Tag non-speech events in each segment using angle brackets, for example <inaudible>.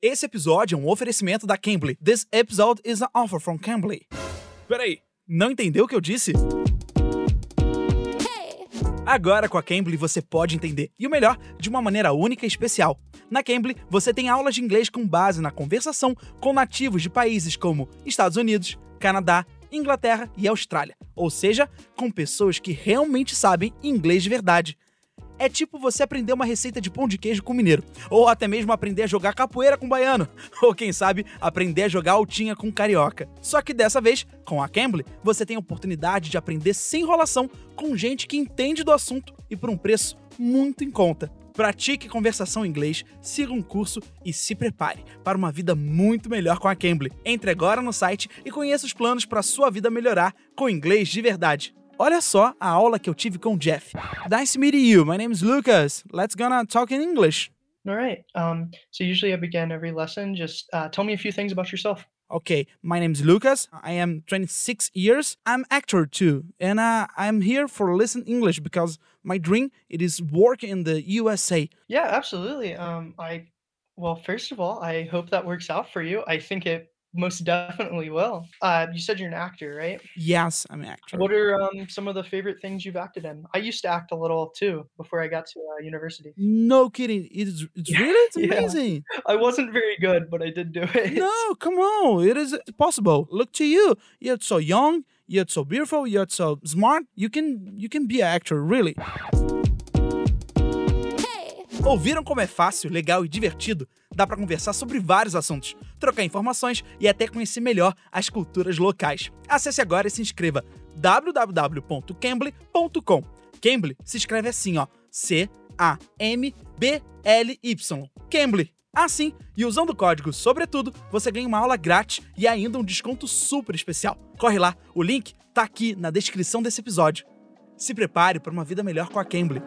Esse episódio é um oferecimento da Cambly. This episode is an offer from Cambly. Peraí, não entendeu o que eu disse? Agora com a Cambly você pode entender, e o melhor, de uma maneira única e especial. Na Cambly, você tem aulas de inglês com base na conversação com nativos de países como Estados Unidos, Canadá, Inglaterra e Austrália, ou seja, com pessoas que realmente sabem inglês de verdade. É tipo você aprender uma receita de pão de queijo com mineiro, ou até mesmo aprender a jogar capoeira com baiano, <laughs> ou quem sabe aprender a jogar altinha com carioca. Só que dessa vez, com a Cambly, você tem a oportunidade de aprender sem enrolação com gente que entende do assunto e por um preço muito em conta. Pratique conversação em inglês, siga um curso e se prepare para uma vida muito melhor com a Cambly. Entre agora no site e conheça os planos para sua vida melhorar com inglês de verdade. Olha só a aula que eu tive com o Jeff. Nice meeting you. My name is Lucas. Let's gonna talk in English. All right. Um, so usually I begin every lesson. Just uh, tell me a few things about yourself. Okay, my name is Lucas. I am 26 years. I'm actor too, and uh, I'm here for listen English because my dream it is work in the USA. Yeah, absolutely. Um, I well, first of all, I hope that works out for you. I think it most definitely will. Uh, you said you're an actor, right? Yes, I'm an actor. What are um, some of the favorite things you've acted in? I used to act a little too before I got to uh, university. No kidding. It's it's really it's <laughs> Yeah. amazing. I wasn't very good, but I did do <laughs> it. No, come on. It is possible. Look to you. You're so young. You're so beautiful. You're so smart. You can you can be an actor, really. Ouviram como é fácil, legal e divertido? Dá pra conversar sobre vários assuntos, trocar informações e até conhecer melhor as culturas locais. Acesse agora e se inscreva www.cambly.com. Cambly se escreve assim, ó, C A M B L Y. Cambly. Assim, e usando o código Sobretudo, você ganha uma aula grátis e ainda um desconto super especial. Corre lá, o link tá aqui na descrição desse episódio. Se prepare para uma vida melhor com a Cambly.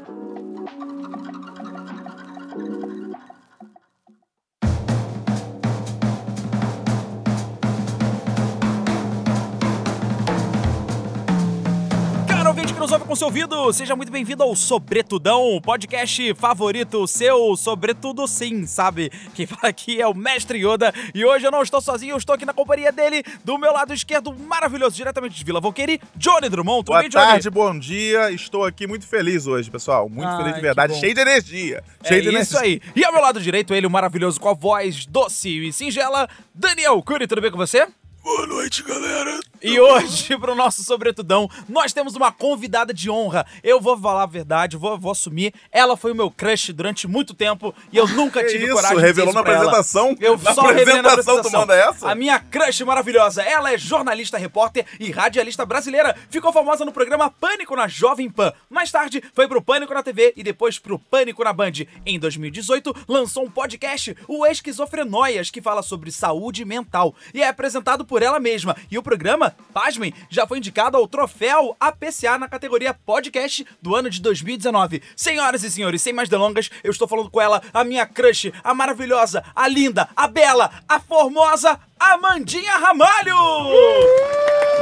Com seu ouvido, seja muito bem-vindo ao Sobretudão, o podcast favorito seu, sobretudo sim, sabe? Quem fala aqui é o Mestre Yoda e hoje eu não estou sozinho, eu estou aqui na companhia dele, do meu lado esquerdo, maravilhoso, diretamente de Vila Volqueiri, Johnny Drummond. Tudo Boa bem, Johnny? tarde, bom dia. Estou aqui muito feliz hoje, pessoal. Muito Ai, feliz de verdade, cheio de energia. É Cheio de isso aí. E ao meu lado direito, ele, o maravilhoso, com a voz doce e singela, Daniel Cury, tudo bem com você? Boa noite, galera. E hoje, <laughs> pro nosso Sobretudão, nós temos uma convidada de honra. Eu vou falar a verdade, vou, vou assumir. Ela foi o meu crush durante muito tempo e eu nunca tive isso, coragem revelou de dizer na apresentação? Eu Na só revelei na apresentação tu manda essa? A minha crush maravilhosa. Ela é jornalista, repórter e radialista brasileira. Ficou famosa no programa Pânico na Jovem Pan. Mais tarde, foi pro Pânico na TV e depois pro Pânico na Band. Em 2018, lançou um podcast, o Esquizofrenóias, que fala sobre saúde mental. E é apresentado por ela mesma. E o programa, pasmem, já foi indicado ao troféu APCA na categoria podcast do ano de 2019. Senhoras e senhores, sem mais delongas, eu estou falando com ela, a minha crush, a maravilhosa, a linda, a bela, a formosa Amandinha Ramalho!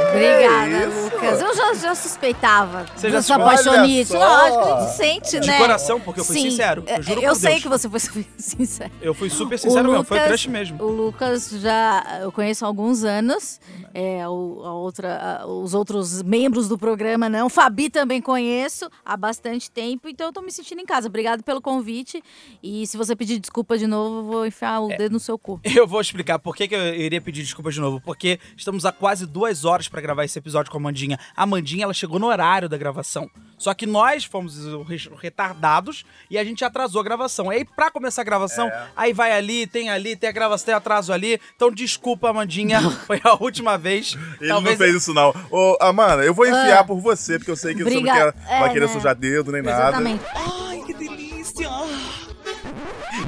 Obrigada, Lucas. Eu já, já suspeitava Você já da sua suspeitava? paixonite. Olha só. Lógico, a gente sente, De né? coração, porque eu fui Sim, sincero, eu é, juro Eu por sei Deus. que você foi <laughs> sincero. Eu fui super sincero mesmo, foi crush mesmo. O Lucas já eu conheço há alguns anos. É, o- a outra, a- os outros membros do programa não. Fabi também conheço há bastante tempo, então eu tô me sentindo em casa. Obrigado pelo convite. E se você pedir desculpa de novo, eu vou enfiar É. o dedo no seu cu. Eu vou explicar por que, que eu iria pedir desculpa de novo. Porque estamos há quase duas horas pra gravar esse episódio com a Amandinha. A Amandinha, ela chegou no horário da gravação. Só que nós fomos os re- retardados e a gente atrasou a gravação. E aí, pra começar a gravação, É. aí vai ali, tem ali, tem a gravação, tem atraso ali. Então, desculpa, Amandinha. <laughs> Foi a última vez. Ele Talvez não fez isso, não. Ô, Amanda, eu vou enfiar por você, porque eu sei que você não quer, vai É, querer né? sujar dedo nem nada. Exatamente.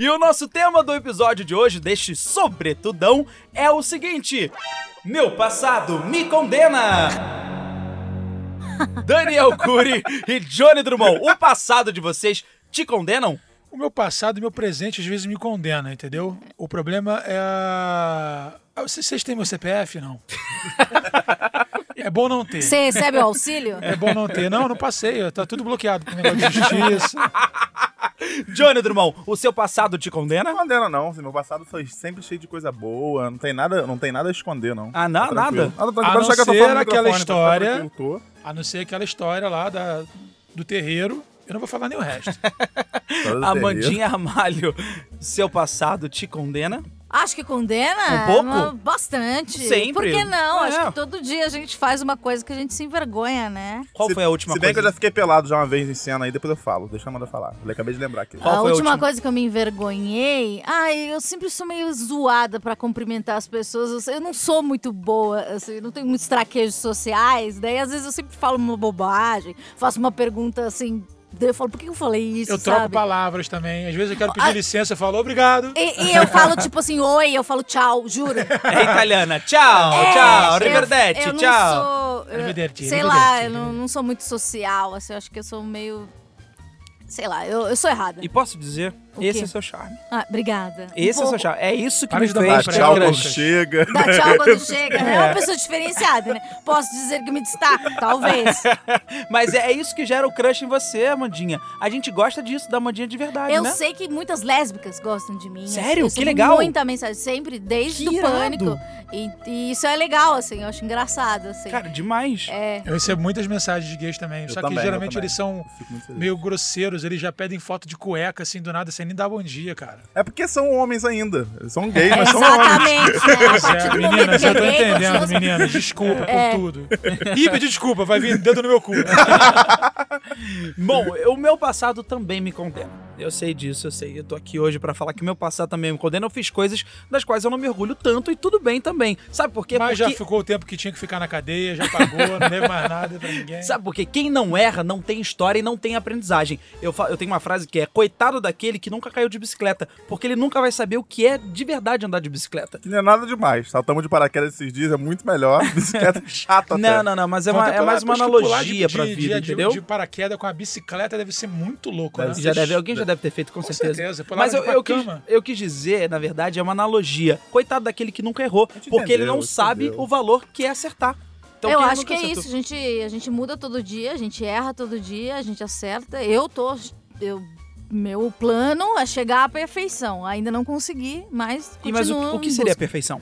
E o nosso tema do episódio de hoje, deste sobretudão, é o seguinte: Meu passado me condena! Daniel Cury e Johnny Drummond, o passado de vocês te condenam? O meu passado e meu presente às vezes me condena, entendeu? O problema é a. Vocês têm meu CPF? Não. É bom não ter. Você recebe o auxílio? É bom não ter. Não, não passei. Tá tudo bloqueado com negócio de justiça. Johnny Drummond, o seu passado te condena? Não condena, não. assim, Meu passado foi sempre cheio de coisa boa. Não tem nada, não tem nada a esconder, não. Ah, na- Tá nada? Nada, tranquilo. A não achar que eu tô ser aquela tá história-. A não ser aquela história lá da, do terreiro. Eu não vou falar nem o resto. <laughs> Amandinha Ramalho, seu passado te condena? Acho que condena Um pouco? bastante. Sempre. Por que não? É. Acho que todo dia a gente faz uma coisa que a gente se envergonha, né? Qual Se- foi a última Se bem coisa? que eu já fiquei pelado já uma vez em cena aí, depois eu falo. Deixa a Amanda falar. Eu acabei de lembrar aqui. Qual a foi a última última? coisa que eu me envergonhei. Ai, eu sempre sou meio zoada pra cumprimentar as pessoas. Eu não sou muito boa, assim, eu não tenho muitos traquejos sociais. Daí, às vezes, eu sempre falo uma bobagem, faço uma pergunta assim. Eu falo, por que eu falei isso? Eu troco sabe? palavras também. Às vezes eu quero pedir Ah. licença, eu falo obrigado. E, e eu falo, tipo assim, oi, eu falo tchau, juro. É italiana. Tchau, É, tchau. eu- Arrivederci, eu não tchau. Sou, eu- Arrivederci, sei arrivederci, lá, eu não, não sou muito social, assim, eu acho que eu sou meio. Sei lá, eu, eu sou errada. E posso dizer, O esse quê? é seu charme. Ah, obrigada. Um Esse é seu pouco. charme. É isso que Para me de fez Dá tchau quando chega. Dá tchau quando <laughs> chega, né? É uma pessoa diferenciada, né? Posso dizer que me destaco, talvez. <laughs> Mas é isso que gera o crush em você, Amandinha. A gente gosta disso, da Amandinha de verdade, Eu né? sei que muitas lésbicas gostam de mim. Sério? assim, eu Que recebo legal. Muita mensagem, sempre, desde o pânico. E, e isso é legal, assim, eu acho engraçado, assim. Cara, demais. é. Eu recebo muitas mensagens de gays também. Eu só também, que geralmente eles são meio grosseiros. Eles já pedem foto de cueca, assim, do nada, sem nem dar bom dia, cara. É porque são homens ainda. São gays, mas são homens. Exatamente, né? É, meninas, é eu tô gay, entendendo, continua- meninas. Desculpa É. por tudo. Ih, pedi desculpa, vai vir dedo no meu cu. <laughs> Bom, o meu passado também me condena. Eu sei disso, eu sei. Eu tô aqui hoje pra falar que meu passado também me condena. Eu fiz coisas das quais eu não me orgulho tanto e tudo bem também. Sabe por quê? Mas já Porque... ficou o tempo que tinha que ficar na cadeia, já pagou, não deve mais nada pra ninguém. Sabe por quê? Quem não erra não tem história e não tem aprendizagem. Eu, fa- eu tenho uma frase que é: coitado daquele que nunca caiu de bicicleta, porque ele nunca vai saber o que é de verdade andar de bicicleta. Que não é nada demais. Saltamos de paraquedas esses dias, é muito melhor. <laughs> Bicicleta chata até. Não, não, não, mas é, uma- é mais uma analogia de- pra de- vida, de, de, entendeu? De paraquedas com a bicicleta deve ser muito louco, Deve né? ser Já deve, alguém já deve ter feito, com, Com certeza. certeza, Mas eu, eu, quis, cama. eu quis dizer, na verdade, é uma analogia. Coitado daquele que nunca errou, porque ele entendeu, não a gente sabe entendeu. o valor que é acertar. Então, eu acho que é acertou? isso, a gente, a gente muda todo dia, a gente erra todo dia, a gente acerta. Eu tô. Eu, meu plano é chegar à perfeição. Ainda não consegui, mas. E mas o, o que seria a perfeição?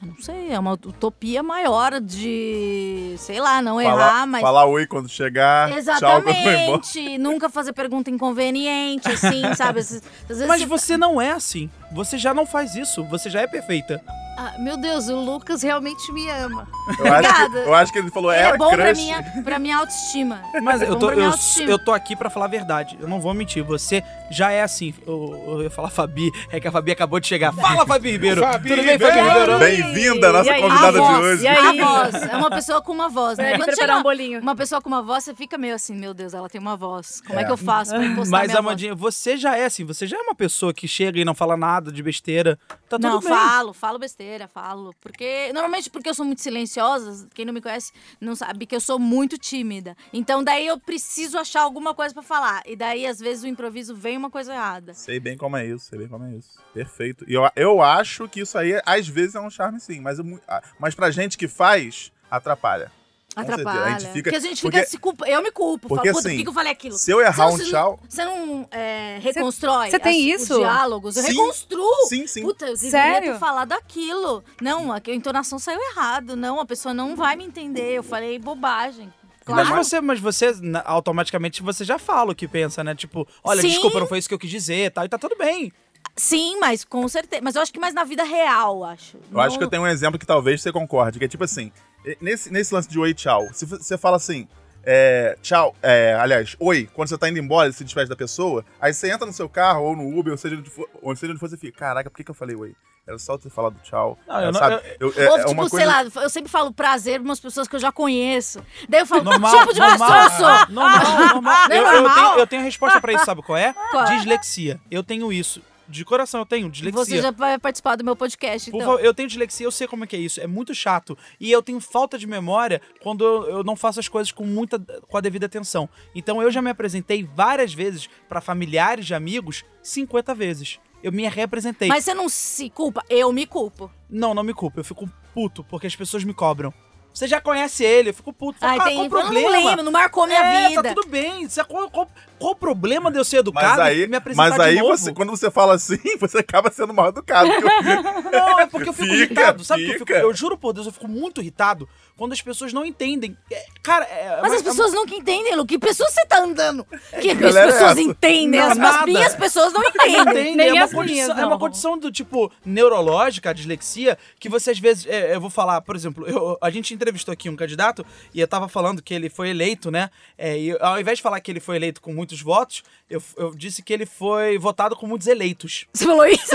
Não sei, é uma utopia maior de. Sei lá, não Falar, errar, mas. falar oi quando chegar. Exatamente. <laughs> Nunca fazer pergunta inconveniente, assim, sabe? Às, às vezes Mas você- você não é assim. Você já não faz isso. Você já é perfeita. Ah, meu Deus, o Lucas realmente me ama. Eu acho, que, eu acho que ele falou, Ele era é bom pra crush. minha, pra minha autoestima. Mas É eu bom tô, pra minha eu, autoestima. eu tô aqui pra falar a verdade. Eu não vou mentir. Você já é assim. Eu, eu ia falar Fabi, é que a Fabi acabou de chegar. Fala, Fabi Ribeiro. Fabi Tudo bem, Fabi Ribeiro? Bem-vinda, nossa aí? convidada a de voz, hoje. E aí? A voz. É uma pessoa com uma voz, né? Quando chega um bolinho. uma pessoa com uma voz, você fica meio assim, meu Deus, ela tem uma voz. Como é, É. que eu faço pra impostar Mas, minha voz? Amandinha, você já é assim. Você já é uma pessoa que chega e não fala nada de besteira. Tá tudo Não, bem. falo, falo besteira, falo. Porque, normalmente porque eu sou muito silenciosa, quem não me conhece não sabe que eu sou muito tímida. Então daí eu preciso achar alguma coisa pra falar. E daí, às vezes, o improviso vem uma coisa errada. Sei bem como é isso, sei bem como é isso. Perfeito. E eu, eu acho que isso aí, às vezes, é um charme sim, mas, eu ah, mas pra gente que faz, atrapalha. Atrapalha. a gente fica- porque a gente porque- fica se culpa. Eu me culpo. porque, falo, puta, por assim, que, eu falei aquilo? Se eu errar um tchau... Você não é, reconstrói você tem as- isso? os diálogos? Eu Sim. reconstruo. Sim, sim. Puta, eu deveria Sério? ter falado aquilo. Não, a a entonação saiu errado. Não, a pessoa não vai me entender. Eu falei bobagem. Mas Claro. você, mas você, na- automaticamente, você já fala o que pensa, né? Tipo, olha, Sim. desculpa, não foi isso que eu quis dizer e tal. E tá tudo bem. Sim, mas com certeza. Mas eu acho que mais na vida real, acho. Eu acho que eu tenho um exemplo que talvez você concorde, que é tipo assim, e- nesse, nesse lance de oi, tchau, se você fala assim, é, tchau, é, aliás, oi, quando você tá indo embora, você se despede da pessoa, aí você entra no seu carro, ou no Uber, ou seja onde for, ou seja onde for, você fica, caraca, por que, que eu falei oi? Era só ter falado tchau. Não, eu é, não- sabe? Eu- é, Ou, é tipo, uma sei coisa... lá, eu sempre falo prazer pra umas pessoas que eu já conheço. Daí eu falo, Normal, tipo de normal, pessoa eu sou. normal, normal. Não é Eu, eu normal? tenho, eu tenho a resposta pra isso, sabe qual é? <laughs> Qual? Dislexia. Eu tenho isso. De coração, eu tenho dislexia. Você já vai participar do meu podcast, Por então. favor, eu tenho dislexia, eu sei como é que é isso. É muito chato. E eu tenho falta de memória quando eu, eu não faço as coisas com muita com a devida atenção. Então eu já me apresentei várias vezes pra familiares de amigos, 50 vezes. Eu me reapresentei. Mas você não se culpa? Eu me culpo. Não, não me culpa. Eu fico puto porque as pessoas me cobram. Você já conhece ele, eu fico puto. Ai, ah, tem, qual o eu não problema? lembro, não marcou minha é, vida. tá tudo bem. Você, qual- qual- qual o problema de eu ser educado Mas aí, e me apresentar mas aí de novo? você, quando você fala assim, <laughs> você acaba sendo mal educado. <laughs> Não, é porque eu fico Fica, irritado. Sabe que eu fico? fica. Eu juro por Deus, eu fico muito irritado quando as pessoas não entendem. É, cara, é, Mas é- as pessoas nunca entendem, Lu. Que pessoas você tá andando? Que as é pessoas essa? entendem. Não, as, as nada. minhas pessoas não <laughs> não entendem. entendem. Nem é, uma as condição, minhas, é uma condição do tipo neurológica, a dislexia, que você às vezes. é, eu vou falar, por exemplo, eu- a gente entrevistou aqui um candidato e eu tava falando que ele foi eleito, né? É, e ao invés de falar que ele foi eleito com muitos votos, eu, eu disse que ele foi votado com muitos eleitos. <laughs> Você falou isso?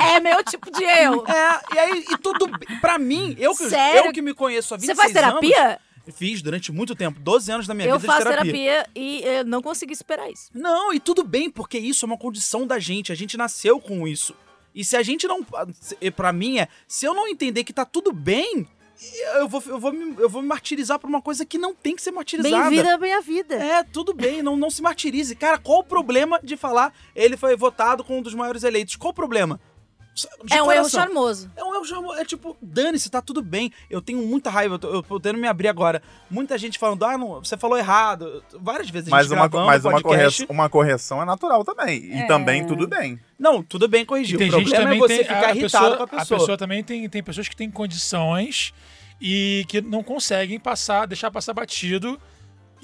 É meu tipo de eu. É, e aí, e tudo. Pra mim, eu que, Sério? eu que me conheço há 26 Você faz terapia? anos. Fiz durante muito tempo, 12 anos da minha Eu vida faço de terapia. terapia e eu não consegui esperar isso. Não, e tudo bem, porque isso é uma condição da gente, a gente nasceu com isso. E se a gente não. se- Pra mim é, se eu não entender que tá tudo bem, eu vou, eu vou, me, eu vou me martirizar por uma coisa que não tem que ser martirizada. Bem-vinda à minha vida. É, tudo bem, não, não se martirize. Cara, qual o problema de falar ele foi votado com um dos maiores eleitos? Qual o problema? É um erro coração. charmoso. É um erro charmoso. É tipo, dane-se, tá tudo bem. Eu tenho muita raiva, eu tô, eu tentando me abrir agora. Muita gente falando, ah, não, você falou errado. Várias vezes a Mas, gente uma, gravando mas uma, correção, uma correção é natural também. E É. também tudo bem. Não, tudo bem corrigir. E tem o gente problema também é você tem, ficar a irritado pessoa, com a pessoa. A pessoa também tem, tem pessoas que têm condições e que não conseguem passar, deixar passar batido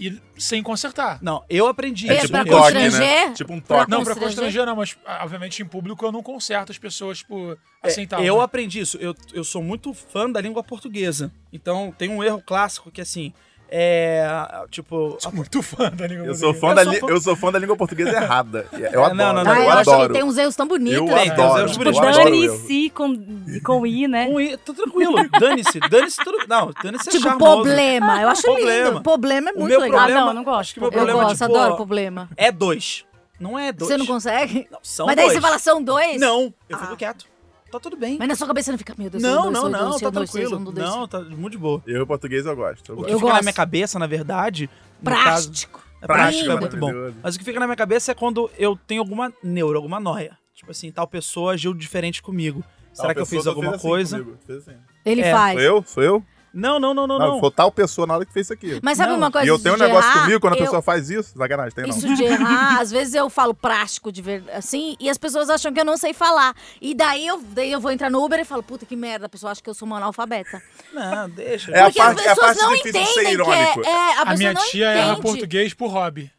e sem consertar. Não, eu aprendi É, isso. pra um toque, né? constranger? Tipo um Pra toque. Não, pra constranger? não, mas ah, obviamente em público eu não conserto as pessoas por É, assim tal. eu né? aprendi isso. Eu, eu sou muito fã da língua portuguesa. Então, tem um erro clássico que, assim, é... Tipo... sou muito fã da língua Eu sou, portuguesa. fã Eu da sou li- fã- eu sou fã da língua portuguesa errada. Eu É, adoro. não, não, não, Ah, eu eu acho adoro. que tem uns erros tão bonitos. Eu Tem, tem uns adoro. erros tipo. Dane-se com, com I, né? Com i- Tô tranquilo. Dane-se. Dane-se tudo... Não, dane-se é Tipo, charmoso. problema. Eu acho Problema. lindo. Problema é muito meu legal. problema... Ah, não, não gosto. Eu problema gosto, é, tipo, adoro problema. É dois. Não é dois. Você não consegue? Não, são Mas daí dois. você fala, são dois? Não, eu Ah. fico quieto. Tá tudo bem. Mas na sua cabeça não fica, meu Deus, Não, dois, não, são não, dois, tá dois, tranquilo. dois. Não, tá muito de boa. Eu, português, eu gosto. Eu O que. Eu fica na gosto. minha cabeça, na verdade... no caso- Prático. É prático, Prático, é muito bom. Mas o que fica na minha cabeça é quando eu tenho alguma neuro, alguma noia. Tipo assim, tal pessoa agiu diferente comigo. Será Tal que eu fiz alguma assim coisa? comigo, fez assim. Ele É, faz. Sou eu? Sou eu? Não, não, não, não, Não, não. foi tal pessoa na hora que fez isso aqui. Mas sabe Não. uma coisa E eu tenho um negócio errar? comigo quando a Eu- pessoa faz isso. Sacanagem, tem não. Isso de errar, às vezes eu falo prático de verdade, assim, e as pessoas acham que eu não sei falar. E daí eu, daí eu vou entrar no Uber e falo, puta que merda, a pessoa acha que eu sou uma analfabeta. Não, deixa. É a Porque parte- as é a pessoas parte não difícil de ser entendem que é, irônico. é, a A minha não tia erra português por hobby.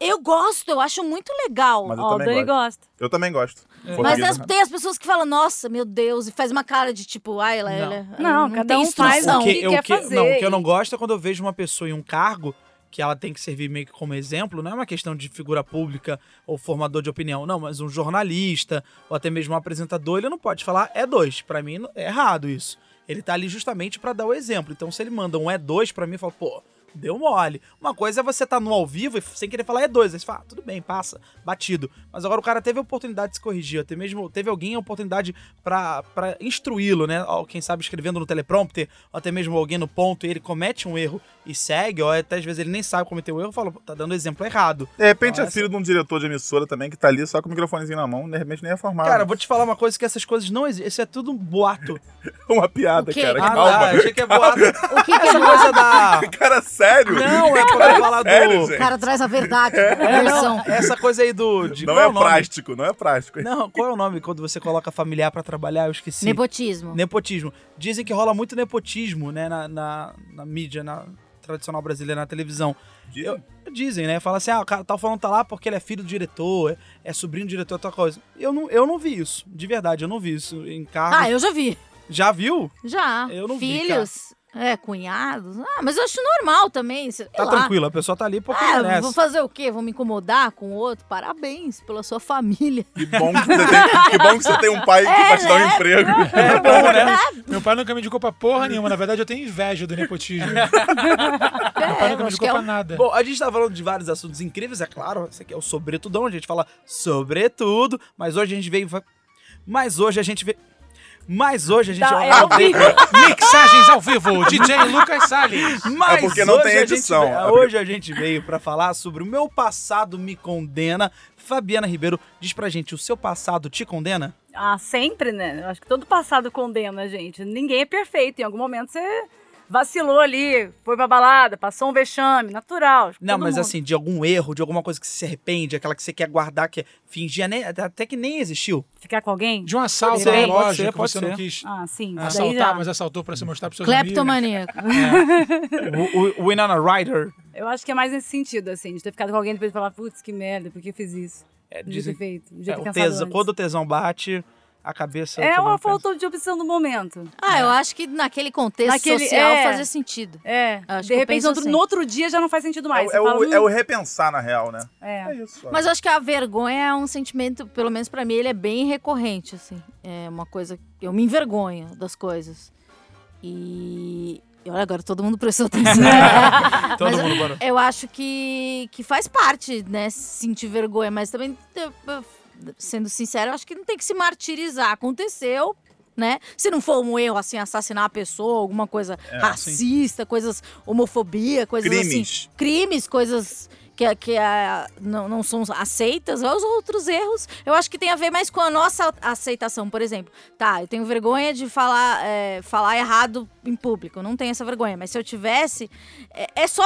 Eu gosto, eu acho muito legal. Mas eu Ó, o também gosto. gosta. Eu também gosto. Mas Português as- tem as pessoas que falam, nossa, meu Deus, e faz uma cara de tipo, ai, ela, Não. ela Não, não cada tem um faz o que, que eu, quer que, fazer não, o que eu não gosto é quando eu vejo uma pessoa em um cargo que ela tem que servir meio que como exemplo, não é uma questão de figura pública ou formador de opinião, não, mas um jornalista ou até mesmo um apresentador, ele não pode falar é dois. Pra mim não- é errado isso. Ele tá ali justamente pra dar o exemplo. Então se ele manda um é dois pra mim, eu falo, pô, deu mole. Uma coisa é você tá no ao vivo e sem querer falar é dois, aí você fala, ah, tudo bem, passa, batido. Mas agora o cara teve a oportunidade de se corrigir, até mesmo teve alguém a oportunidade pra, pra instruí-lo, né? Quem sabe escrevendo no teleprompter, ou até mesmo alguém no ponto e ele comete um erro e segue, ou até às vezes ele nem sabe cometer o erro, fala, "Pô, tá dando exemplo errado. De repente é Nossa. filho de um diretor de emissora também que tá ali só com o microfonezinho na mão, de repente nem é formado. Cara, vou te falar uma coisa que essas coisas não existem. Isso é tudo um boato. <laughs> Uma piada, cara. Ah, Calma. tá, achei que é boato. O que, que Essa é coisa da. <laughs> Cara, sério? Não, é <laughs> pra falar do. Sério, O cara traz a verdade, É, não, essa coisa aí do. De, Não é prático, não é prático. Não, qual é o nome quando você coloca familiar pra trabalhar? Eu esqueci. Nepotismo. Nepotismo. Dizem que rola muito nepotismo, né, na, na, na mídia, na tradicional brasileira, na televisão. Eu- dizem, né? Fala assim, ah, o cara tal falando tá lá porque ele é filho do diretor, é, é sobrinho do diretor, tal coisa. Eu não, eu não vi isso, de verdade, eu não vi isso em cargos. Ah, eu já vi. Já viu? Já. Eu não vi, Filhos, é, cunhados. Ah, mas eu acho normal também. sei Tá lá. tranquilo, a pessoa tá ali porque Ah, merece. vou fazer o quê? Vou me incomodar com o outro? Parabéns pela sua família. Que bom que você tem, que bom que você tem um pai que <laughs> vai te dar um emprego. É bom, né? Meu pai nunca me indicou pra porra nenhuma. Na verdade, eu tenho inveja do nepotismo. <laughs> Meu pai É, nunca me indicou é pra nada. Bom, a gente tá falando de vários assuntos incríveis, é claro. Esse aqui é o Sobretudão, a gente fala sobretudo, mas hoje a gente veio. Mas hoje a gente veio. Mas hoje a gente. Tá, é ao vivo. <laughs> Mixagens ao vivo, <laughs> DJ Lucas Salles. Mas É porque não tem a gente edição. hoje a gente veio pra falar sobre o meu passado me condena. Fabiana Ribeiro, diz pra gente, o seu passado te condena? Ah, sempre, né? Eu acho que todo passado condena a gente. Ninguém é perfeito. Em algum momento você vacilou ali, foi pra balada, passou um vexame, natural. Não, mas mundo. assim, de algum erro, de alguma coisa que você se arrepende, aquela que você quer guardar, que fingia nem, até que nem existiu. Ficar com alguém? De um assalto Pode ser, loja ser, que você não ser. quis Ah, sim. assaltar, mas assaltou pra se mostrar pros seus amigos. Kleptomaníaco. o, o Winona Ryder Eu acho que é mais nesse sentido, assim, de ter ficado com alguém e depois falar, putz, que merda, por que eu fiz isso? é, Não dizem, ter feito. É, o tesão, quando o tesão bate, a cabeça. É uma pensa. falta de opção do momento. Ah, eu acho que naquele contexto Naquele- social é. fazia sentido. É, Acho que de eu repente, no outro, assim. no outro dia já não faz sentido É, mais. é fala, o, é o "Hum, repensar, na real, né? é. É isso. Mas eu acho que a vergonha é um sentimento, pelo menos pra mim, ele é bem recorrente, assim. É uma coisa que eu me envergonho das coisas. E, e olha, agora todo mundo prestou atenção. <laughs> <laughs> Todo Mas mundo parou. eu acho que, que faz parte, né, sentir vergonha, mas também, eu- eu- sendo sincero, eu acho que não tem que se martirizar. Aconteceu, né? Se não for um erro, assim, assassinar a pessoa, alguma coisa É, racista, coisas, homofobia, coisas assim. Crimes. Crimes, coisas que, que ah, não, não são aceitas, os outros erros, eu acho que tem a ver mais com a nossa aceitação, por exemplo. Tá, eu tenho vergonha de falar, é, falar errado em público, não tenho essa vergonha, mas se eu tivesse, é, é só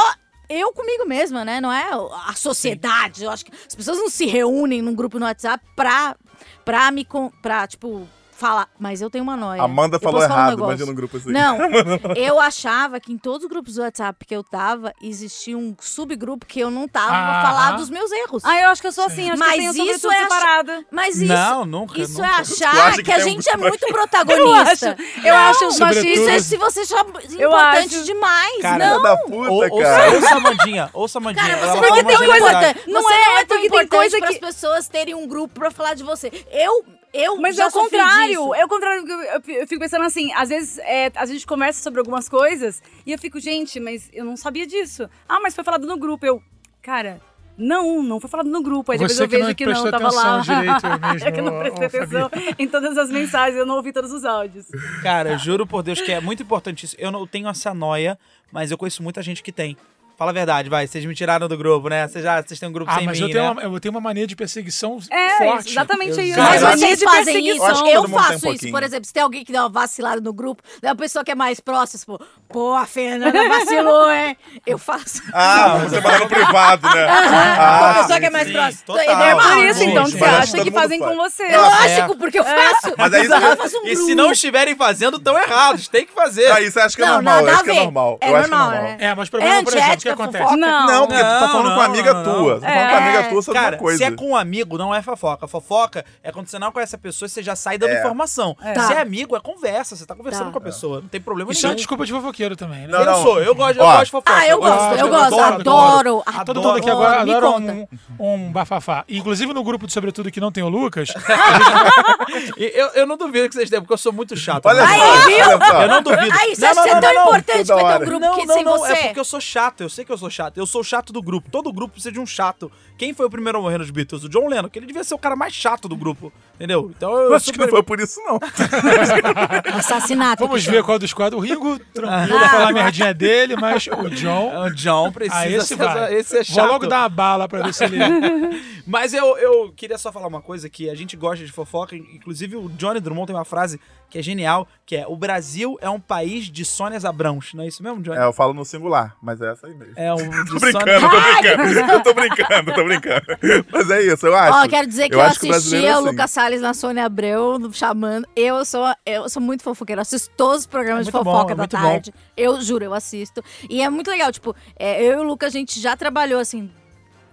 eu comigo mesma, né? Não é a sociedade. Eu acho que as pessoas não se reúnem num grupo no WhatsApp pra, pra me. pra, tipo, falar. Mas eu tenho uma noia. Amanda Eu falou um errado, negócio? imagina um grupo assim. Não, <laughs> eu achava que em todos os grupos do WhatsApp que eu tava, existia um subgrupo que eu não tava pra Aham. falar dos meus erros. Ah, eu acho que eu sou assim, acho Mas que eu tenho isso é ach- separada. Mas isso, Não, nunca. isso nunca. é achar acha que, que a tem um gente é muito protagonista. Eu acho Não, Sobretudo- Isso é se você chama Eu importante acho. demais. Cara, não. Da puta, Ou, ou, cara. ouça a Mandinha, ouça a Mandinha. Cara, você fala não é tão coisa importante. Não você é, não é tão importante para as pessoas terem um grupo pra falar de você. Eu, eu Mas já é o contrário, disso. é o contrário. Eu, eu- eu fico pensando assim, às vezes é, a gente conversa sobre algumas coisas e eu fico, gente, mas eu não sabia disso. Ah, mas foi falado no grupo. Eu, cara, não, não foi falado no grupo. Aí depois Você eu que vejo não que não, tava lá. atenção direito mesmo, <laughs> é que eu não prestei Fabi. atenção em todas as mensagens, eu não ouvi todos os áudios. Cara, eu juro por Deus que é muito importante isso. Eu não tenho essa noia, mas eu conheço muita gente que tem. Fala a verdade, vai. Vocês me tiraram do grupo, né? Vocês, já, vocês têm um grupo Ah, sem mas mim, eu tenho, né? uma, eu tenho uma mania de perseguição É, forte. exatamente Eu- isso. Mas eu- vocês fazem isso, Eu acho que eu tem um faço isso. Por exemplo, se tem alguém que dá uma vacilada no grupo, daí a pessoa que é mais próxima, tipo, pô, a Fernanda vacilou, hein? Eu faço. Ah, você manda no privado, né? <laughs> a Ah, pessoa que é mais sim, próxima. total. É É por isso, então, que você acho que acha que fazem faz. com você. É lógico, porque eu faço. Mas aí eu você- faço um E se grupo. não estiverem fazendo, estão errados. Tem que fazer. Aí você acha que é normal, eu a acho que é normal. É eu acho que é normal, né? É, mas problema, É por exemplo, que acontece? fofoca. Não. Não, porque tu tá Não, falando com não, amiga não, tua. não. Tá falando com É. amiga tua sobre Cara, uma coisa. se é com um amigo, não é fofoca. Fofoca é quando você não conhece a pessoa e você já sai dando É. informação. Tá. Se é amigo, é conversa. Você tá conversando Tá. com a pessoa. Não tem problema Isso é nenhum. desculpa de fofoqueiro também, né? Não, eu não. sou, eu gosto, eu gosto de fofoca. Ah, eu gosto, eu gosto, adoro. Todo mundo aqui adoro. agora Me adora um, um bafafá. Inclusive no grupo de Sobretudo que não tem o Lucas, <laughs> Eu, eu não duvido que vocês tenham, porque eu sou muito chato. Olha só. Eu não duvido. Aí, você Não, acha não, que é não, tão não, importante pra ter um grupo Não, que não, sem não, você? é porque eu sou chato, eu sei que eu sou chato. Eu sou chato do grupo. Todo grupo precisa de um chato. Quem foi o primeiro a morrer nos Beatles? O John Lennon, que ele devia ser o cara mais chato do grupo, entendeu? Então eu Acho que super... não foi por isso, não. <laughs> Assassinato. vamos que ver qual dos quatro. O Ringo, tranquilo, vai falar a merdinha dele, mas o John. <laughs> O John precisa Ah, esse vai. esse é Vou chato. logo dar uma bala pra ver se ele. <laughs> Mas eu, eu queria só falar uma coisa que a gente gosta de fofoca, inclusive o Johnny Drummond tem uma frase que é genial, que é o Brasil é um país de Sônias Abrãos, não é isso mesmo, Johnny? É, eu falo no singular, mas é essa aí mesmo. É um <laughs> de Tô Sônia- brincando, tô brincando. Eu tô brincando, tô brincando. Mas é isso, eu acho. Ó, quero dizer que eu eu, o assisti é a assim. Lucas Salles na Sônia Abreu chamando. Eu sou, eu sou muito fofoqueira. Eu assisto todos os programas É de muito bom, fofoca é da muito bom. tarde. Eu juro, eu assisto. E é muito legal, tipo, é, eu e o Lucas, a gente já trabalhou assim.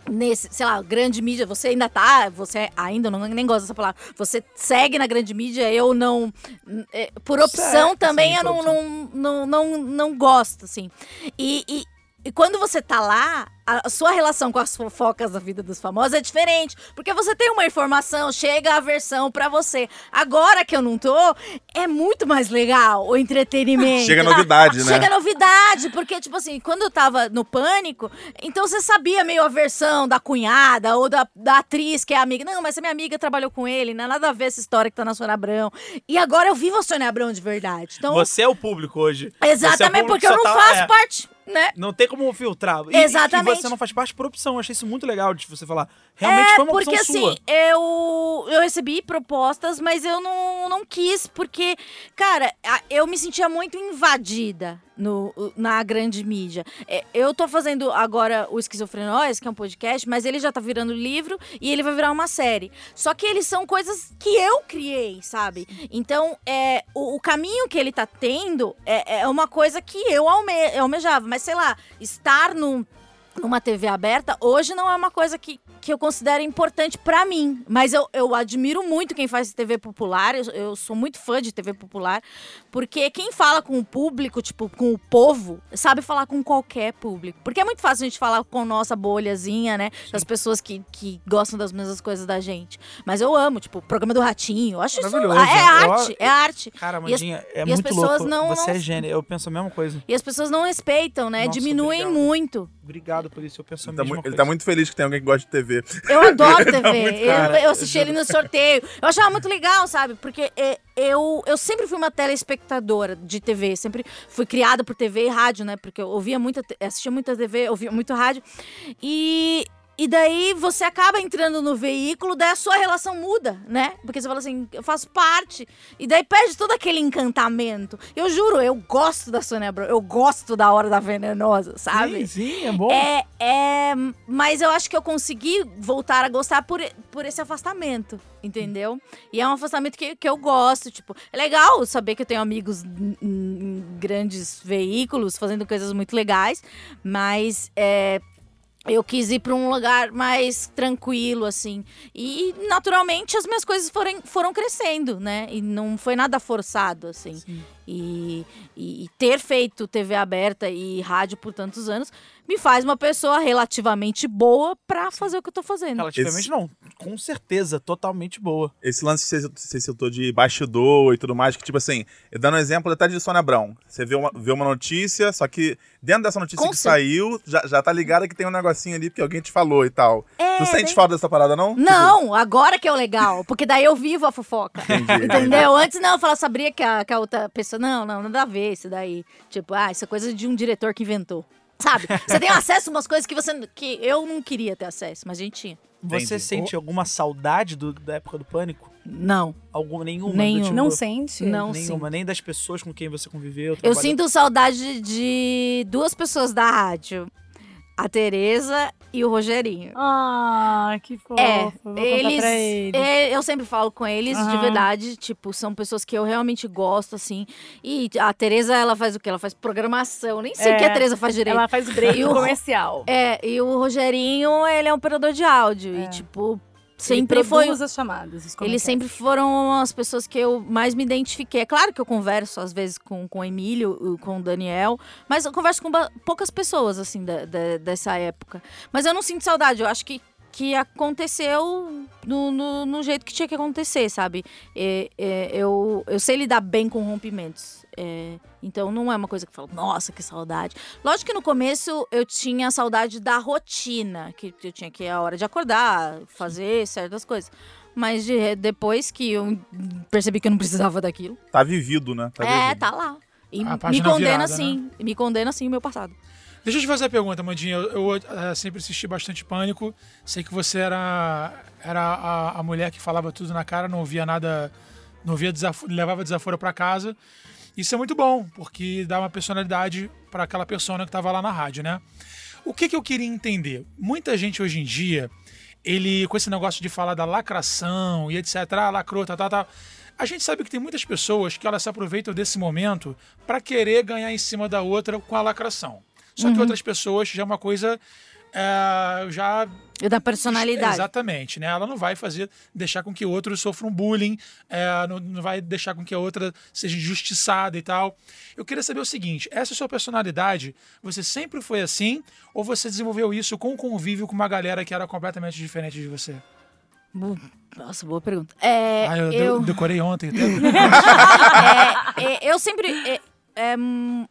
Nesse, sei lá, grande mídia, você ainda tá, você ainda não nem gosta dessa palavra, você segue na grande mídia, eu não, é, por opção Segue, também sim, eu não, não, não, não, não gosto, assim. E, e, e quando você tá lá, a sua relação com as fofocas da vida dos famosos é diferente. Porque você tem uma informação, chega a versão pra você. Agora que eu não tô, é muito mais legal o entretenimento. Chega novidade, <laughs> né? Chega novidade, porque, tipo assim, quando eu tava no pânico, então você sabia meio a versão da cunhada ou da, da atriz que é amiga. Não, mas a minha amiga trabalhou com ele, não é nada a ver essa história que tá na Sônia Abrão. E agora eu vivo a Sônia Abrão de verdade. Então, Você é o público hoje. É exatamente, público porque que eu não tá- faço é. parte, né? Não tem como filtrar. E, Exatamente. E você não faz parte por opção. Eu achei isso muito legal de você falar. Realmente é, foi uma porque opção assim, sua. eu, eu recebi propostas, mas eu não, não quis, porque, cara, eu me sentia muito invadida. No, na grande mídia. É, eu tô fazendo agora o Esquizofrenóis, que é um podcast, mas ele já tá virando livro e ele vai virar uma série. Só que eles são coisas que eu criei, sabe? Então, é, o, o caminho que ele tá tendo é, é uma coisa que eu alme, almejava. Mas, sei lá, estar num numa TV aberta, hoje não é uma coisa que, que eu considero importante para mim. Mas eu, eu admiro muito quem faz TV popular, eu, eu, sou muito fã de TV popular, porque quem fala com o público, tipo, com o povo, sabe falar com qualquer público. Porque é muito fácil a gente falar com nossa bolhazinha, né? Das pessoas que, que gostam das mesmas coisas da gente. Mas eu amo, tipo, o programa do Ratinho. Eu acho isso. É arte, eu, é arte. Cara, Mandinha, as, é muito pessoas louco. Não, Você não... é gênio, eu penso a mesma coisa. E as pessoas não respeitam, né? Nossa, Diminuem obrigado. muito. Obrigado por isso, eu penso ele a tá mesma tá, coisa. Ele tá muito feliz que tem alguém que gosta de TV. Eu adoro TV. <laughs> tá eu, eu, assisti ele no sorteio. Eu achava muito legal, sabe? Porque é, eu, eu sempre fui uma telespectadora de TV. Sempre fui criada por TV e rádio, né? Porque eu ouvia muita, assistia muita TV, ouvia muito rádio. E e daí você acaba entrando no veículo, daí a sua relação muda, né? Porque você fala assim, eu faço parte. E daí perde todo aquele encantamento. Eu juro, eu gosto da Sônia Abrão, eu gosto da Hora da Venenosa, sabe? Sim, sim, é bom. É, é, mas eu acho que eu consegui voltar a gostar por, por esse afastamento, entendeu? E é um afastamento que, que eu gosto, tipo, é legal saber que eu tenho amigos em, em grandes veículos fazendo coisas muito legais, mas é, eu quis ir para um lugar mais tranquilo, assim. E, naturalmente, as minhas coisas foram, foram crescendo, né? E não foi nada forçado, assim. E, e, e, ter feito TV aberta e rádio por tantos anos me faz uma pessoa relativamente boa para fazer o que eu tô fazendo. Relativamente Esse... não, com certeza, totalmente boa. Esse lance que você citou de bastidor e tudo mais, que tipo assim, dando um exemplo até de Sônia Abrão. Você vê uma, vê uma notícia, só que dentro dessa notícia com que certeza. saiu, já, já tá ligada que tem um negocinho ali porque alguém te falou e tal. É, tu sente falta dessa parada, não? Não, agora que é o legal, porque daí eu vivo a fofoca. Entendi, entendeu? Antes não, eu falava, sabia que a, que a outra pessoa, não, não, nada a ver isso daí. Tipo, ah, isso é coisa de um diretor que inventou. Sabe? Você tem acesso a umas coisas que você que eu não queria ter acesso, mas a gente tinha. Você Entendi. sente alguma saudade do, da época do pânico? Não. Alguma, nenhuma? Nenhum. Tipo, não sente? Não Nenhuma, nem das pessoas com quem você conviveu? Eu sinto saudade de duas pessoas da rádio. A Tereza e o Rogerinho. Ah, que fofo. É, eles, eles. É, eu sempre falo com eles, Aham. de verdade, tipo, são pessoas que eu realmente gosto, assim. E a Tereza, ela faz o quê? Ela faz programação. Nem sei o que É, a Tereza faz direito. Ela faz break E o- comercial. É, e o Rogerinho, ele é um operador de áudio. E, tipo, sempre foi. Ele as chamadas. os Eles sempre foram as pessoas que eu mais me identifiquei. É claro que eu converso, às vezes, com, com o Emílio, com o Daniel, mas eu converso com poucas pessoas, assim, da- da- dessa época. Mas eu não sinto saudade, eu acho que, que aconteceu no, no, no jeito que tinha que acontecer, sabe? É, é, eu, eu sei lidar bem com rompimentos. É, então não é uma coisa que eu falo, nossa, que saudade. Lógico que no começo eu tinha saudade da rotina, que eu tinha que ir a hora de acordar, fazer certas coisas. Mas de- depois que eu percebi que eu não precisava daquilo. Tá vivido, né? Tá é, vivido. tá lá. E A me condena virada, sim. Me condena sim o meu passado. Deixa eu te fazer a pergunta, Mandinha. Eu, eu, eh, sempre assisti bastante Pânico. Sei que você era, era a, a mulher que falava tudo na cara, não ouvia nada, não ouvia desaforo, levava desaforo pra casa. Isso é muito bom, porque dá uma personalidade para aquela persona que estava lá na rádio, né? O que, que eu queria entender? Muita gente hoje em dia, ele com esse negócio de falar da lacração e etc, ah, lacrou, tal, tal, tal. A gente sabe que tem muitas pessoas que elas se aproveitam desse momento para querer ganhar em cima da outra com a lacração. Só que outras pessoas já é uma coisa é, já E da personalidade. Exatamente, né? Ela não vai fazer, deixar com que outros sofram bullying, é, não, não vai deixar com que a outra seja injustiçada e tal. Eu queria saber o seguinte: essa sua personalidade, você sempre foi assim ou você desenvolveu isso com o convívio com uma galera que era completamente diferente de você? Nossa, boa pergunta. É, ah, eu, eu, decorei ontem. até. <laughs> é, é, eu sempre. É,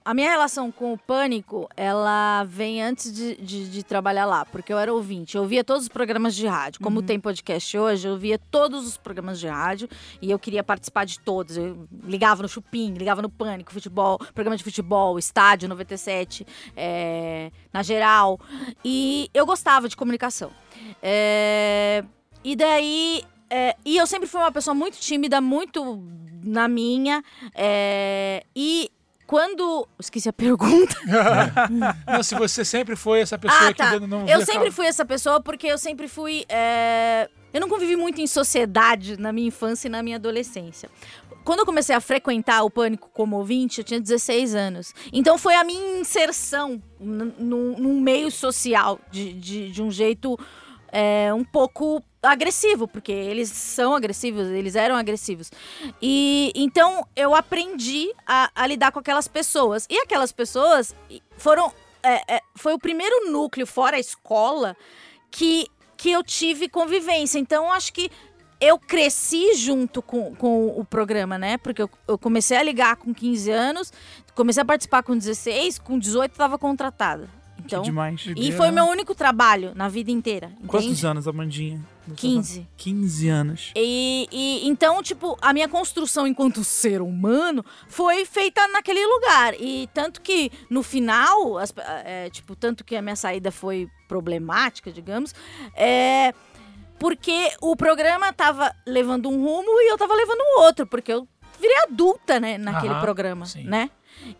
a minha relação com o pânico, ela vem antes de, de- de trabalhar lá, porque eu era ouvinte. Eu ouvia todos os programas de rádio. Como tem podcast hoje, eu ouvia todos os programas de rádio e eu queria participar de todos. Eu ligava no Chupim, ligava no Pânico, futebol, programa de futebol, estádio 97, é, na geral. E eu gostava de comunicação. É, e daí. é, e eu sempre fui uma pessoa muito tímida, muito na minha. é, e quando. Esqueci a pergunta. <laughs> não, se você sempre foi essa pessoa ah, tá. que não Eu sempre fui essa pessoa porque eu sempre fui. é, Eu não convivi muito em sociedade na minha infância e na minha adolescência. Quando eu comecei a frequentar o Pânico como ouvinte, eu tinha 16 anos. Então foi a minha inserção num, num meio social de, de, de um jeito é, um pouco agressivo, porque eles são agressivos, eles eram agressivos. E então eu aprendi a, a lidar com aquelas pessoas. E aquelas pessoas foram. é, é, foi o primeiro núcleo, fora a escola, que, que eu tive convivência. Então, acho que eu cresci junto com, com o programa, né? Porque eu, eu comecei a ligar com 15 anos, comecei a participar com 16, com 18 estava contratada. Então, que demais. e foi meu único trabalho na vida inteira. Quantos entende? anos, Amandinha? 15. 15 anos. E, e então, tipo, a minha construção enquanto ser humano foi feita naquele lugar. E tanto que no final, as- é, tipo, tanto que a minha saída foi problemática, digamos, é porque o programa tava levando um rumo e eu tava levando o outro, porque eu virei adulta, né, naquele Aham, programa, sim. né?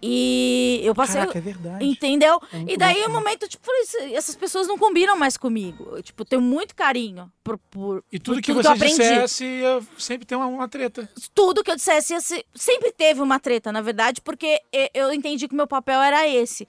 E eu passei Caraca, é verdade. Entendeu? É E daí, o né? momento, tipo, falei, "Esse- essas pessoas não combinam mais comigo. Eu, tipo, tenho muito carinho por, por E tudo por que eu você aprendi. dissesse ia sempre tem uma, uma treta. Tudo que eu dissesse, ia ser- sempre teve uma treta, na verdade, porque eu entendi que meu papel era esse.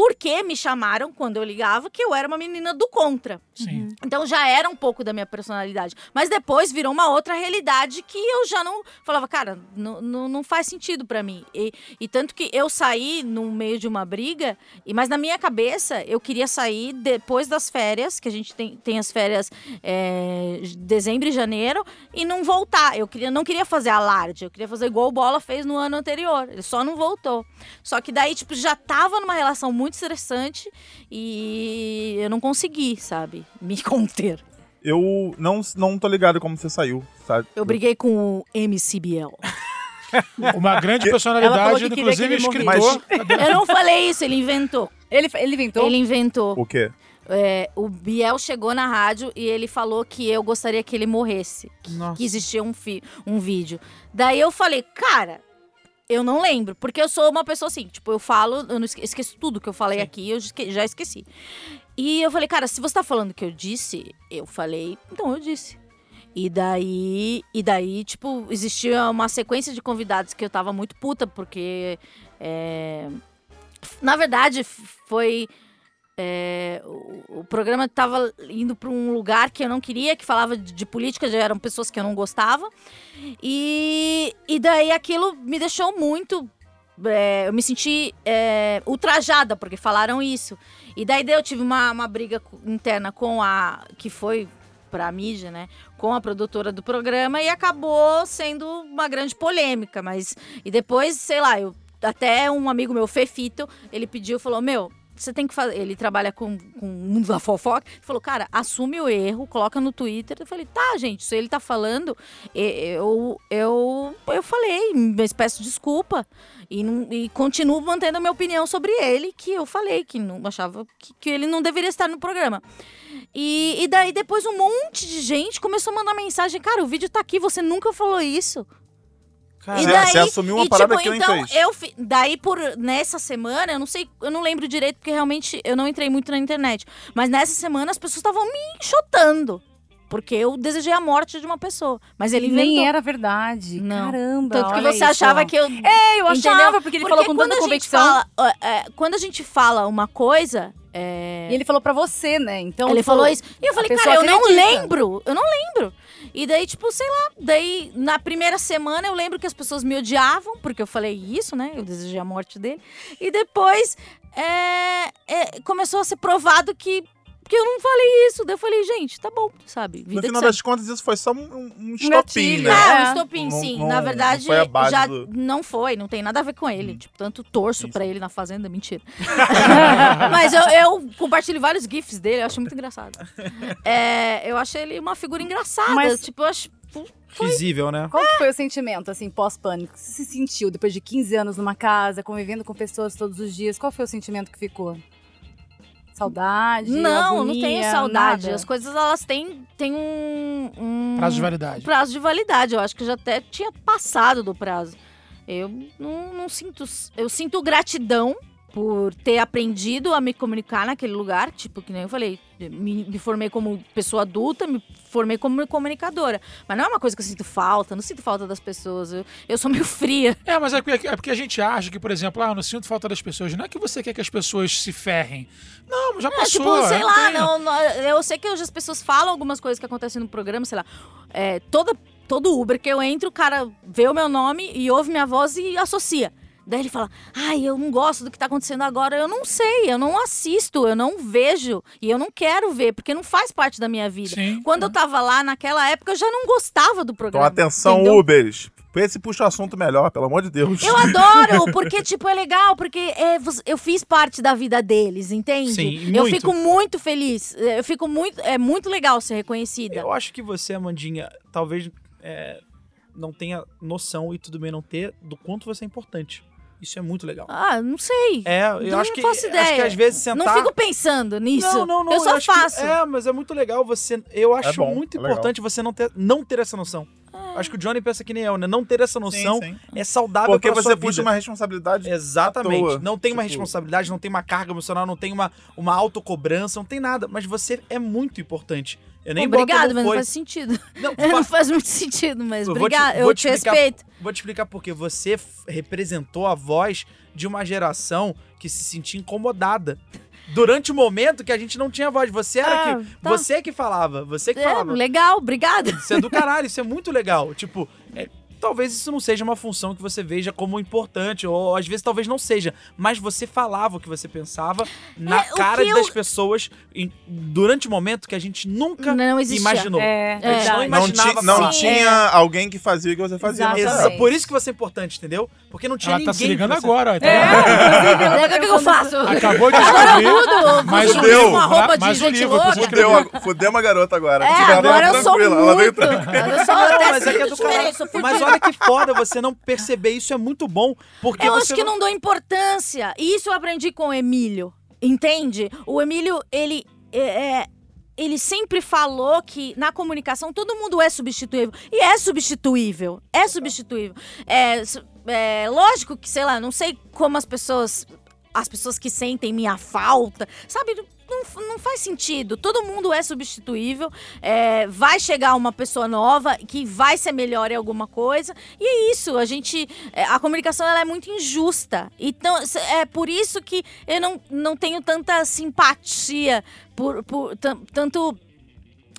Porque me chamaram, quando eu ligava, que eu era uma menina do contra. Sim. Então já era um pouco da minha personalidade. Mas depois virou uma outra realidade que eu já não. Falava, cara, não, não, faz sentido pra mim. E, e tanto que eu saí no meio de uma briga, e mas na minha cabeça eu queria sair depois das férias, que a gente tem, tem as férias é, dezembro e janeiro, e não voltar. Eu queria, não queria fazer alarde, eu queria fazer igual o Bola fez no ano anterior. Ele só não voltou. Só que daí, tipo, já tava numa relação muito estressante e eu não consegui, sabe, <laughs> me conter. Eu não, não tô ligado como você saiu, sabe? Eu briguei com o MCBL. <laughs> Uma grande personalidade, que inclusive escritor. <laughs> Eu não falei isso, ele inventou. Ele, ele inventou? Ele inventou. O quê? É, o Biel chegou na rádio e ele falou que eu gostaria que ele morresse. Nossa. que existia um, fi- um vídeo. Daí eu falei, cara, eu não lembro. Porque eu sou uma pessoa assim, tipo, eu falo, eu não esque- esqueço tudo que eu falei aqui, eu esque- já esqueci. E eu falei, cara, se você tá falando que eu disse, eu falei, então eu disse. E daí, e daí, tipo, existia uma sequência de convidados que eu tava muito puta, porque. é, na verdade, foi. É, o, o programa tava indo para um lugar que eu não queria, que falava de, de política, eram pessoas que eu não gostava. E, e daí aquilo me deixou muito. é, eu me senti é, ultrajada, porque falaram isso. E daí eu tive uma, uma briga interna com a. que foi pra mídia, né? Com a produtora do programa e acabou sendo uma grande polêmica. Mas. E depois, sei lá, eu. Até um amigo meu, Fefito, ele pediu, falou: Meu, você tem que fazer. Ele trabalha com, com o mundo da fofoca. Ele falou, cara, assume o erro, coloca no Twitter. Eu falei, tá, gente, se ele tá falando, eu, eu, eu falei, mas peço desculpa. E, não- e continuo mantendo a minha opinião sobre ele, que eu falei, que não achava que, que ele não deveria estar no programa. E, e daí depois um monte de gente começou a mandar mensagem, cara, o vídeo tá aqui, você nunca falou isso. Cara, E Você- daí, você assumiu uma e, parada tipo, que nem então, fez. Eu fi- daí por nessa semana, eu não sei, eu não lembro direito porque realmente eu não entrei muito na internet, mas nessa semana as pessoas estavam me enxotando. Porque eu desejei a morte de uma pessoa, mas ele E nem inventou. era verdade. Não. Caramba. Tanto que você isso. achava que eu É, eu achava, Entendeu? porque ele Porque falou com quando tanta a gente convicção. fala, é, quando a gente fala uma coisa, é, E ele falou pra você, né? Então, ele tipo, falou isso. E eu falei, cara, eu não acredita. lembro. Eu não lembro. E daí, tipo, sei lá. Daí, na primeira semana, eu lembro que as pessoas me odiavam, porque eu falei isso, né? Eu desejei a morte dele. E depois, é, é, começou a ser provado que, que eu não falei isso. Daí eu falei, gente, tá bom, sabe? Vida No que final das contas, isso foi só um, um, um estopim, né? Ah, É. o estopim, Não- sim. não- Na não verdade, foi base já do- não foi, não tem nada a ver com ele. Tipo, tanto torço pra ele na fazenda, mentira. <laughs> Mas eu, eu compartilho vários GIFs dele, eu acho muito engraçado. É, eu achei ele uma figura engraçada. Mas- Tipo, eu acho. Visível, né? Qual que foi o sentimento, assim, pós-pânico? Você se sentiu depois de 15 anos numa casa, convivendo com pessoas todos os dias? Qual foi o sentimento que ficou? Saudade? Não, não agonia, tenho saudade. nada? As coisas, elas têm, têm um, um Prazo de validade. prazo de validade. Eu acho que já até tinha passado do prazo. eu não, não sinto. Eu sinto gratidão por ter aprendido a me comunicar naquele lugar, tipo, que nem eu falei, me, me, formei como pessoa adulta, me formei como comunicadora. Mas não é uma coisa que eu sinto falta, não sinto falta das pessoas. Eu, eu sou meio <laughs> fria. É, mas é porque, é porque a gente acha que, por exemplo, ah, eu não sinto falta das pessoas. Não é que você quer que as pessoas se ferrem. Não, já é, passou. tipo, sei não lá, não, não- eu sei que hoje as pessoas falam algumas coisas que acontecem no programa, sei lá. É, toda, todo Uber que eu entro, o cara vê o meu nome e ouve minha voz e associa. Daí ele fala, ai, eu não gosto do que tá acontecendo agora. Eu não sei, eu não assisto, eu não vejo. E eu não quero ver, porque não faz parte da minha vida. Sim. Quando eu tava lá naquela época, eu já não gostava do Então, programa. atenção, entendeu? Ubers. Esse puxa o assunto melhor, pelo amor de Deus. Eu adoro, porque, tipo, é legal, porque é, eu fiz parte da vida deles, entende? Sim, eu muito. fico muito feliz. Eu fico muito. É muito legal ser reconhecida. Eu acho que você, Amandinha, talvez é, não tenha noção e tudo bem não ter do quanto você é importante. Isso é muito legal. Ah, não sei. É, eu não acho que faço acho ideia. que às vezes sentar Não fico pensando nisso. Não, não, não, eu só acho que- faço. é, mas é muito legal você. Eu acho bom, muito é legal. importante você não ter, não ter essa noção. Acho que o Johnny pensa que nem eu, né? Não ter essa noção sim. é saudável Porque pra você puxa vida. uma responsabilidade. Exatamente. à toa. Não tem uma Tipo- responsabilidade, não tem uma carga emocional, não tem uma, uma autocobrança, não tem nada. Mas você é muito importante. Eu nem Obrigado, não mas não foi. faz sentido. Não, <laughs> Não fa- faz muito sentido, mas Eu vou te- obrigado. vou eu te te explicar- respeito. Vou te explicar por quê. Você representou a voz de uma geração que se sentia incomodada. Durante o momento que a gente não tinha voz. Você era Ah, que. tá. Você que falava. Você que É, falava. legal, obrigado. Isso é do caralho, isso é muito legal. Tipo, é, talvez isso não seja uma função que você veja como importante, ou às vezes talvez não seja, mas você falava o que você pensava na É, cara das eu- pessoas em- durante um momento que a gente nunca Não existia. imaginou. É, A gente É. não. Não, imaginava ti- não falar. tinha alguém que fazia o que você fazia. época. Por isso que você é importante, entendeu? Porque não tinha Ela ninguém. tá se ligando agora. Tá? É, É, O que, que eu faço? Acabou de Agora descobrir. eu mudo. Mais vou vestir livro, uma roupa de mais gente livro pra louca. você Fudeu, fudeu uma garota agora. É, ela agora veio eu sou tranquila, ela veio muito. Eu sou Não, até mas é que é do caralho. Mas fudida. Olha que foda você não perceber isso é muito bom. Porque Eu acho que não dou importância. E isso eu aprendi com o Emílio. Entende? O Emílio, ele. É, é, ele sempre falou que na comunicação todo mundo é substituível. E é substituível. É substituível. É, é lógico que, sei lá, não sei como as pessoas. As pessoas que sentem minha falta, sabe? Não, não faz sentido. Todo mundo é substituível. é, vai chegar uma pessoa nova que vai ser melhor em alguma coisa. E é isso. A gente. é, A comunicação ela é muito injusta. Então, é por isso que eu não, não tenho tanta simpatia por, por tan- tanto.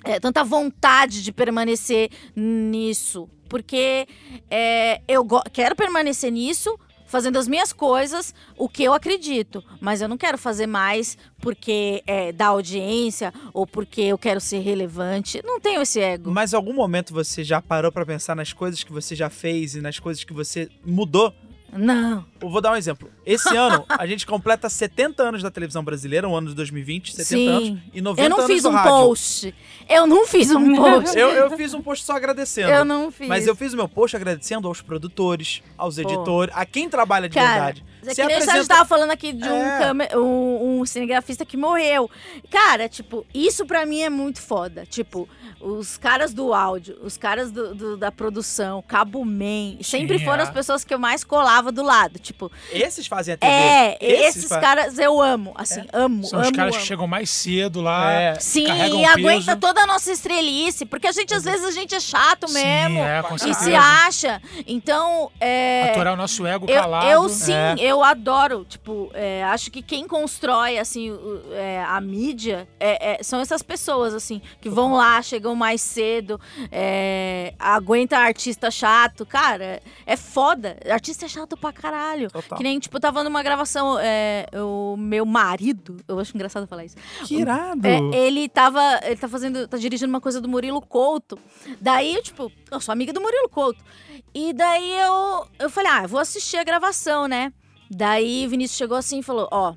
é, tanta vontade de permanecer nisso. Porque é, eu quero permanecer nisso, fazendo as minhas coisas, o que eu acredito. Mas eu não quero fazer mais porque é, dá audiência ou porque eu quero ser relevante. Não tenho esse ego. Mas em algum momento você já parou pra pensar nas coisas que você já fez e nas coisas que você mudou? Não. Eu vou dar um exemplo. Esse ano, a gente completa 70 anos da televisão brasileira, o ano de 2020, 70 Sim. anos, e 90 Eu não anos fiz do um rádio. post. Eu não fiz um post. Eu, eu fiz um post só agradecendo. Eu não fiz. Mas eu fiz o meu post agradecendo aos produtores, aos Pô. editores, a quem trabalha de Cara, verdade. É Você que nem a gente apresenta- tava falando aqui de um, É. câmera- um, um cinegrafista que morreu. Cara, tipo, isso pra mim é muito foda. Tipo, os caras do áudio, os caras do, do- da produção, Cabo Man, sempre Sim, foram é. as pessoas que eu mais colava do lado. Tipo, Esses fazem a TV. é, esses, fa- caras eu amo. Assim, amo, São amo, os caras amo. que chegam mais cedo lá. É. Sim, e aguenta toda a nossa estrelice, porque a gente, às vezes, a gente é chato Sim, mesmo. é, com E certeza. se acha. Então, é. Aturar o nosso ego Eu, calado. eu sim, É. eu adoro. Tipo, é, acho que quem constrói, assim, o- é, a mídia é- é- são essas pessoas, assim, que vão lá, chegam mais cedo, é, aguenta artista chato. Cara, é foda. Artista é chato pra caralho. Total. Que nem, tipo, eu tava numa gravação, é, o meu marido, eu acho engraçado falar isso. Que irado. Ele tava. Ele tá fazendo. tá dirigindo uma coisa do Murilo Couto. Daí, eu, tipo, eu sou amiga do Murilo Couto. E daí eu, eu falei, ah, eu vou assistir a gravação, né? Daí o Vinícius chegou assim e falou, ó.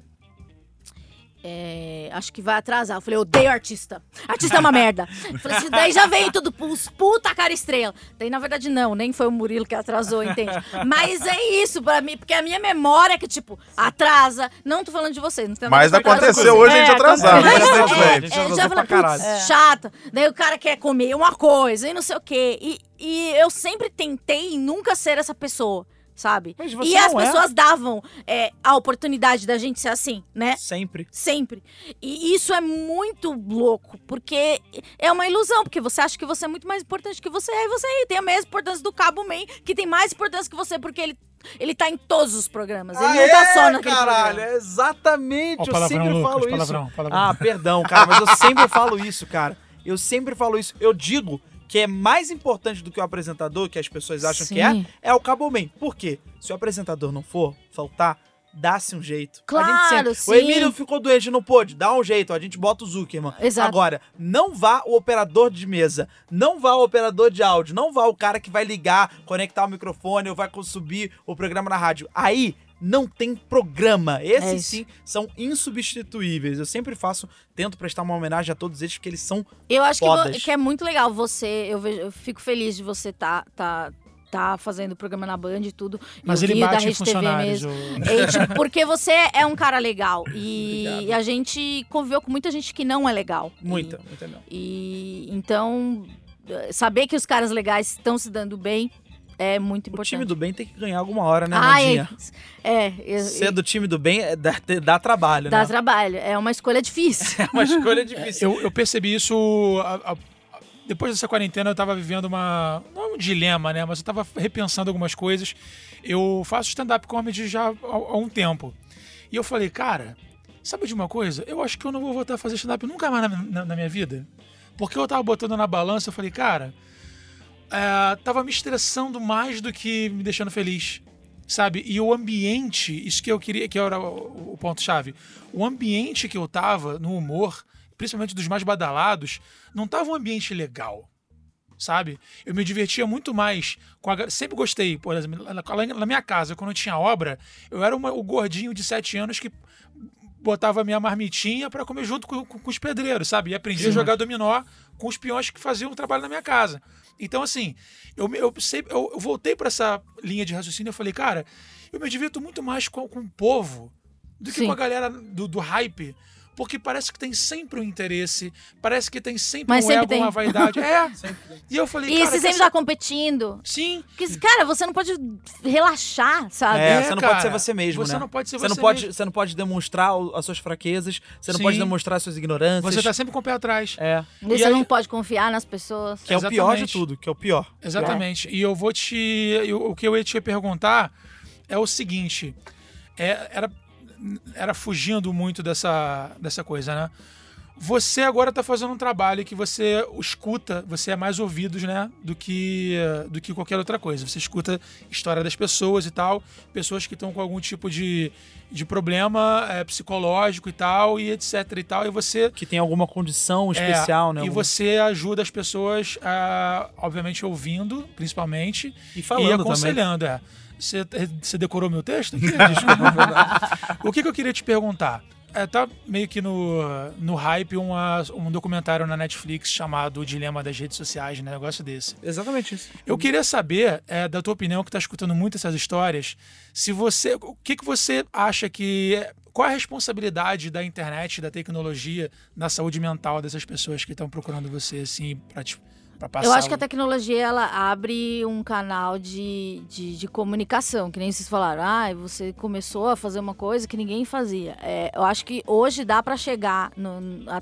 é, acho que vai atrasar. Eu falei, eu odeio artista. Artista é uma merda. <laughs> Eu falei assim, daí já veio tudo, os puta cara estrela. Daí, na verdade, não, nem foi o Murilo que atrasou, entende? Mas é isso pra mim, porque a minha memória é que, tipo, atrasa. Não tô falando de vocês, não tem nada Mas a ver com a aconteceu hoje a gente É, atrasar, mas É, é, bem. a gente É, já falei, pra caralho. putz, chata. Daí o cara quer comer uma coisa e não sei o quê. E, e eu sempre tentei nunca ser essa pessoa. Sabe? E as é. pessoas davam é, a oportunidade da gente ser assim, né? Sempre. Sempre. E isso é muito louco, porque é uma ilusão, porque você acha que você é muito mais importante que você é, e você tem a mesma importância do Cabo Man, que tem mais importância que você, porque ele, ele tá em todos os programas. Ele não tá só naquele caralho, programa. é exatamente. Ó, o eu palavrão, sempre Lucas, falo isso. palavrão, palavrão. Ah, perdão, cara, mas eu sempre falo isso, cara. Eu sempre falo isso. Eu digo que é mais importante do que o apresentador, que as pessoas acham que é, Sim. é o Cabo Man. Por quê? Se o apresentador não for, faltar, dá-se um jeito. a Claro, sim. O Emílio ficou doente, não pôde, dá um jeito, a gente bota o Zuckerman. Exato. Agora, não vá o operador de mesa, não vá o operador de áudio, não vá o cara que vai ligar, conectar o microfone ou vai subir o programa na rádio. Aí não tem programa. É Esses isso. sim são insubstituíveis. Eu sempre faço, tento prestar uma homenagem a todos eles, porque eles são Eu acho que, que é muito legal você. Eu, vejo- eu fico feliz de você tá, tá, tá fazendo o programa na Band e tudo. Mas eu ele vi da bate em funcionários. mesmo. É, tipo, <laughs> porque você é um cara legal. E, e a gente conviveu com muita gente que não é legal. muita, muita não. E, e então, saber que os caras legais estão se dando bem é muito O importante. time do bem tem que ganhar alguma hora, né, Ai, Mandinha? é, é, Ser do time do bem é- dá, dá trabalho, dá né? trabalho. É uma escolha difícil. <laughs> É uma escolha difícil. Eu, eu percebi isso. a- a- depois dessa quarentena, eu tava vivendo uma. Não um dilema, né? Mas eu tava repensando algumas coisas. Eu faço stand-up comedy já há, há um tempo. E eu falei, cara, sabe de uma coisa? Eu acho que eu não vou voltar a fazer stand-up nunca mais na, na- na minha vida. Porque eu tava botando na balança, eu falei, cara, é, tava me estressando mais do que me deixando feliz. Sabe? E o ambiente, isso que eu queria, que era o, ponto-chave. O ambiente que eu tava no humor, principalmente dos mais badalados, não tava um ambiente legal. Sabe? Eu me divertia muito mais com a. Sempre gostei, por exemplo, na minha casa, quando eu tinha obra, eu era uma- o gordinho de sete anos que botava minha marmitinha pra comer junto com, com- com os pedreiros, sabe? E aprendi a jogar dominó com os peões que faziam o trabalho na minha casa. Então, assim, eu, eu, sempre, eu, eu voltei pra essa linha de raciocínio e falei, cara, eu me divirto muito mais com, com o povo do que Sim. com a galera do, do hype. Porque parece que tem sempre um interesse, parece que tem sempre Mas um sempre ego, tem. uma vaidade. <laughs> É. E eu falei, E cara, você sempre sa- tá competindo. Sim, Porque, cara, você não pode relaxar, sabe? É, É, você não cara, pode ser você mesmo, você né? não pode ser você não você pode, mesmo. Você não pode demonstrar as suas fraquezas, você não Sim. pode demonstrar as suas ignorâncias. você tá sempre com o pé atrás. É, E você aí- não pode confiar nas pessoas. que é o pior de Exatamente. tudo, que é o pior. Exatamente. E eu vou te. eu- o que eu ia te perguntar é o seguinte: é- era, era fugindo muito dessa, dessa coisa, né? Você agora está fazendo um trabalho que você escuta, você é mais ouvidos, né, do que do que qualquer outra coisa. Você escuta história das pessoas e tal, pessoas que estão com algum tipo de, de problema é, psicológico e tal, e etc e tal, e você Que tem alguma condição é, especial, né? E Algum- você ajuda as pessoas, a, obviamente, ouvindo, principalmente, E e falando também. aconselhando. É. Você, você decorou meu texto? aqui? Desculpa. o que, que eu queria te perguntar? É, tá meio que no, no hype uma, um documentário na Netflix chamado O Dilema das Redes Sociais, né? negócio desse. Exatamente isso. Eu queria saber, é, da tua opinião, que está escutando muito essas histórias, se você. O que, que você acha que. Qual é a responsabilidade da internet, da tecnologia, na saúde mental dessas pessoas que estão procurando você, assim, pra, passar? Eu acho que a tecnologia ela abre um canal de, de, de comunicação, que nem vocês falaram. Ah, você começou a fazer uma coisa que ninguém fazia. É, eu acho que hoje dá para chegar no, a-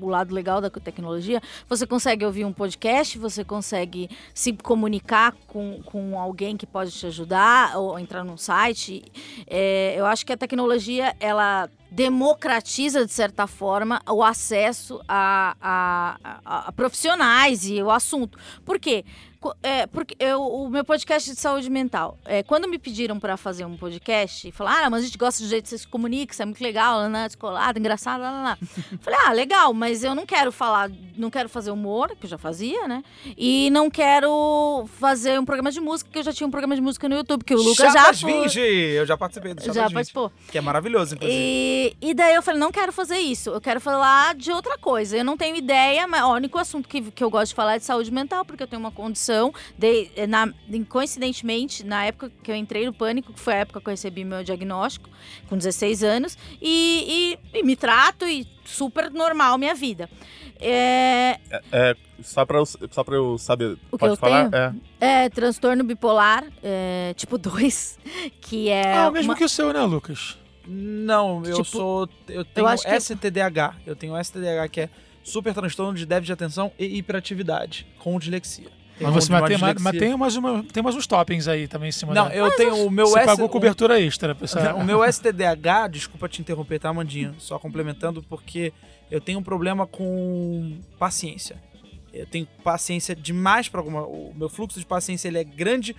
o lado legal da tecnologia. Você consegue ouvir um podcast, você consegue se comunicar com, com alguém que pode te ajudar ou entrar num site. É, eu acho que a tecnologia ela democratiza de certa forma o acesso a, a- a- a profissionais e o assunto. Por quê? É, porque eu, o meu podcast de saúde mental. É, quando me pediram para fazer um podcast, falaram, ah, mas a gente gosta do jeito que você se comunica, isso é muito legal, né? descolado, engraçado, lá, lá. Falei, ah, legal, mas eu não quero falar, não quero fazer humor, que eu já fazia, né? E não quero fazer um programa de música, que eu já tinha um programa de música no YouTube, que o Lucas já das foi- 20! Eu já participei do Chá já das 20. participou. Que é maravilhoso, inclusive. E, e daí eu falei, não quero fazer isso, eu quero falar de outra coisa. Eu não tenho ideia, mas ó, o único assunto que, que eu gosto de falar é de saúde mental, porque eu tenho uma condição, de, na, em- coincidentemente, na época que eu entrei no pânico, que foi a época que eu recebi meu diagnóstico, com 16 anos, e, e- e me trato e super normal minha vida. É, Só pra eu, só pra eu saber. O que pode eu falar? tenho? É. É transtorno bipolar, é, tipo 2, <laughs> que é. ah, o mesmo uma- que o seu, né, Lucas? Não, eu Tipo, sou. Eu tenho acho que- STDAH. Eu tenho STDAH, que é super transtorno de déficit de atenção e hiperatividade, com dislexia. Tem Mas, você, mas, tem, mas, dislexia. mas tem, mais uma, tem mais uns toppings aí também em cima Não, da... eu tenho o meu Você S- pagou o- cobertura extra. Pessoal. O meu STDAH, desculpa te interromper, tá, Amandinha? Só complementando, porque eu tenho um problema com paciência. Eu tenho paciência demais para alguma. O meu fluxo de paciência ele é grande,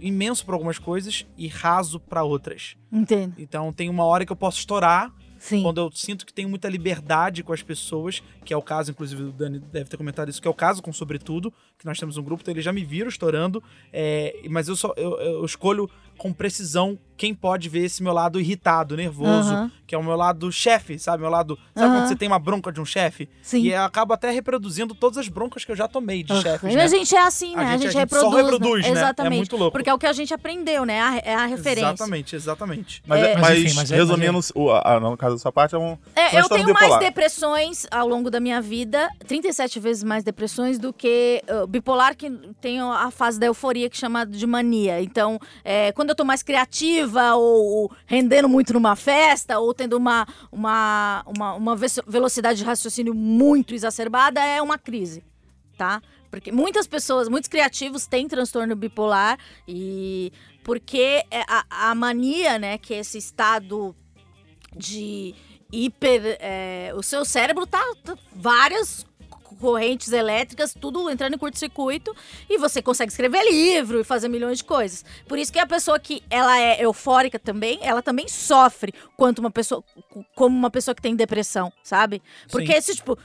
imenso para algumas coisas e raso para outras. Entendo. Então tem uma hora que eu posso estourar Sim. quando eu sinto que tenho muita liberdade com as pessoas, que é o caso, inclusive, o Dani deve ter comentado isso, que é o caso com Sobretudo, que nós temos um grupo, então eles já me viram estourando, é, mas eu só eu, eu escolho com precisão quem pode ver esse meu lado irritado, nervoso, Aham. que é o meu lado chefe, sabe? Meu lado. Sabe Aham. quando você tem uma bronca de um chefe? Sim. E eu acabo até reproduzindo todas as broncas que eu já tomei de Aham. chefes. E né? a gente é assim, né? A gente, só reproduz. reproduz, né? Exatamente. É muito louco. Porque é o que a gente aprendeu, né? É a, é a referência. Exatamente, exatamente. Mas, É- mas, Mas enfim, mas é- resumindo, o- a- no caso da sua parte, é um. É, eu tenho mais bipolar. depressões ao longo da minha vida, 37 vezes mais depressões do que uh, bipolar, que tem a fase da euforia que chama de mania. Então, é, quando eu tô mais criativa ou rendendo muito numa festa ou tendo uma, uma, uma, uma ve- velocidade de raciocínio muito exacerbada, é uma crise, tá? Porque muitas pessoas, muitos criativos têm transtorno bipolar e porque é a, a mania, né, que é esse estado de hiper. é, o seu cérebro tá, tá várias correntes elétricas, tudo entrando em curto-circuito, e você consegue escrever livro e fazer milhões de coisas. Por isso que a pessoa que ela é eufórica também, ela também sofre quanto uma pessoa como uma pessoa que tem depressão, sabe? Porque esse tipo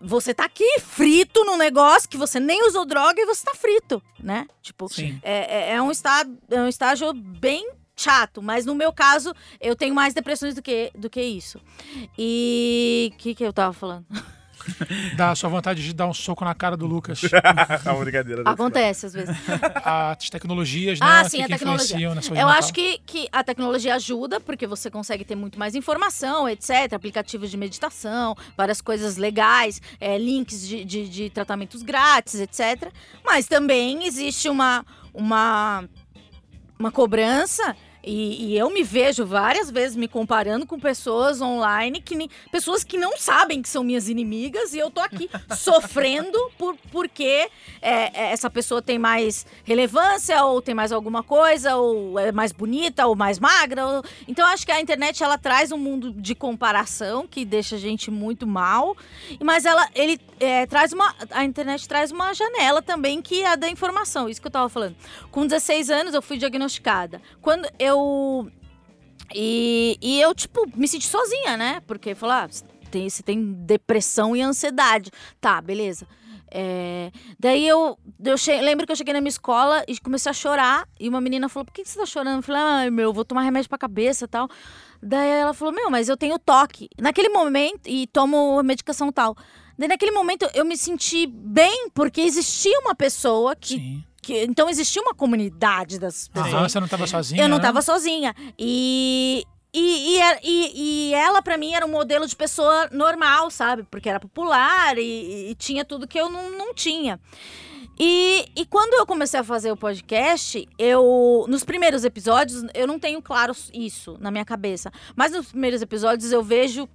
você tá aqui frito num negócio que você nem usou droga e você tá frito, né? Tipo, Sim. é, é- é um estado, é um estágio bem chato, mas no meu caso eu tenho mais depressões do que, do que isso. E o que que eu tava falando? <laughs> <laughs> Dá a sua vontade de dar um soco na cara do Lucas. <laughs> é uma brincadeira. Acontece às vezes. As tecnologias, né? Ah, que, sim, a que tecnologia. na sua Eu acho que, que a tecnologia ajuda, porque você consegue ter muito mais informação, etc. Aplicativos de meditação, várias coisas legais, é, links de, de, de tratamentos grátis, etc. Mas também existe uma, uma, uma cobrança. E, e eu me vejo várias vezes me comparando com pessoas online, que nem- pessoas que não sabem que são minhas inimigas, e eu tô aqui <laughs> sofrendo por, porque é, é, essa pessoa tem mais relevância, ou tem mais alguma coisa, ou é mais bonita, ou mais magra. ou- Então, acho que a internet ela traz um mundo de comparação que deixa a gente muito mal, mas ela ele é, traz uma. A internet traz uma janela também que é a da informação, isso que eu tava falando. Com 16 anos eu fui diagnosticada. Quando eu. E, e eu, tipo, me senti sozinha, né? Porque falar, ah, tem, você tem depressão e ansiedade. Tá, beleza. É, daí eu, eu che- lembro que eu cheguei na minha escola e comecei a chorar. E uma menina falou: Por que você tá chorando? Eu falei: Ai, meu, vou tomar remédio pra cabeça tal. Daí ela falou: Meu, mas eu tenho toque. Naquele momento, e tomo medicação tal. Daí naquele momento eu me senti bem, porque existia uma pessoa que. Sim. Que então existia uma comunidade das pessoas. Aham, você não tava sozinha. Eu não né? tava sozinha. E. E, e, era- e- ela, pra mim, era um modelo de pessoa normal, sabe? Porque era popular e, e tinha tudo que eu não, não tinha. E, e quando eu comecei a fazer o podcast, eu. Nos primeiros episódios, eu não tenho claro isso na minha cabeça. Mas nos primeiros episódios eu vejo.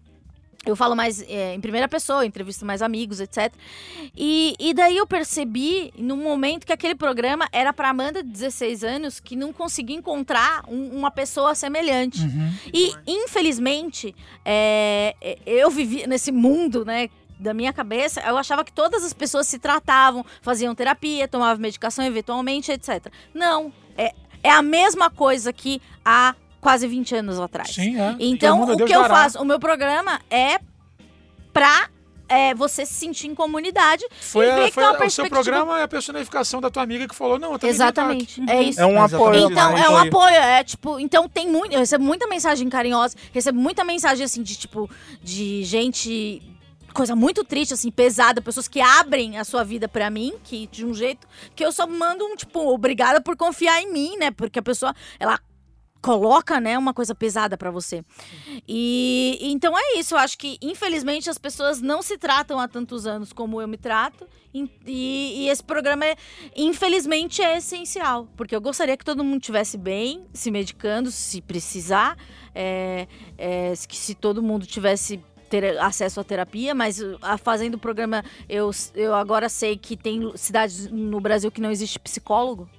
Eu falo mais é, em primeira pessoa, entrevisto mais amigos, etc. E, e daí eu percebi, num momento, que aquele programa era pra Amanda, de 16 anos, que não conseguia encontrar um- uma pessoa semelhante. Uhum. E, infelizmente, é, é, eu vivi nesse mundo, né? Da minha cabeça, eu achava que todas as pessoas se tratavam, faziam terapia, tomavam medicação eventualmente, etc. Não. É, é a mesma coisa que há quase 20 anos atrás. Sim, é. Então, o que eu dará. faço? O meu programa é pra é, você se sentir em comunidade Foi, e a- ver que foi a- o seu programa é a personificação da tua amiga que falou, não, eu também Exatamente. toque. É isso. É um apoio. Então, né? é um apoio, é tipo, então tem muito, eu recebo muita mensagem carinhosa, recebo muita mensagem assim de tipo de gente coisa muito triste assim, pesada, pessoas que abrem a sua vida pra mim, que de um jeito que eu só mando um tipo, obrigada por confiar em mim, né? Porque a pessoa ela coloca, né, uma coisa pesada pra você. E então é isso, eu acho que infelizmente as pessoas não se tratam há tantos anos como eu me trato. E, e- esse programa, é, infelizmente, é essencial. Porque eu gostaria que todo mundo estivesse bem, se medicando, se precisar. é, é, que se todo mundo tivesse ter acesso à terapia, mas uh, a, fazendo o programa, eu, eu agora sei que tem cidades no Brasil que não existe psicólogo,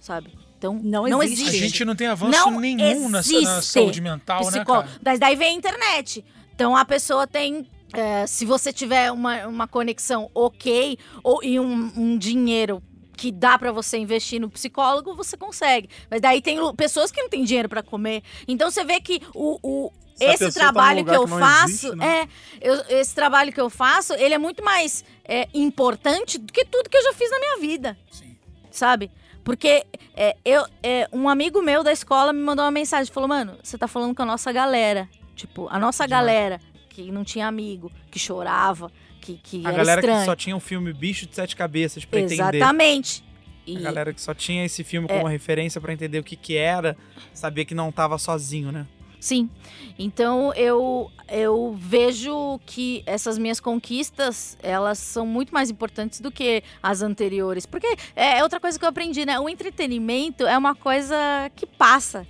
sabe? Então, Não não existe. existe. A gente não tem avanço Não nenhum na, na saúde mental, né, psicólogo. cara? Mas daí vem a internet. Então a pessoa tem. é, se você tiver uma, uma conexão ok ou, e um, um dinheiro que dá pra você investir no psicólogo, você consegue. Mas daí tem pessoas que não têm dinheiro pra comer. Então você vê que o, o- esse tá trabalho lugar que eu que faço existe, né? é eu- esse trabalho que eu faço, ele é muito mais é, importante do que tudo que eu já fiz na minha vida Sim. sabe? Porque é, eu, é, um amigo meu da escola me mandou uma mensagem, falou, mano, você tá falando com a nossa galera. Tipo, a nossa galera que não tinha amigo, que chorava, que, que A era galera estranho. que só tinha o filme Bicho de Sete Cabeças pra entender. Exatamente. E, A galera que só tinha esse filme É. como referência pra entender o que que era, sabia que não tava sozinho, né? Sim. Então eu, eu vejo que essas minhas conquistas, elas são muito mais importantes do que as anteriores. Porque é outra coisa que eu aprendi, né? O entretenimento é uma coisa que passa.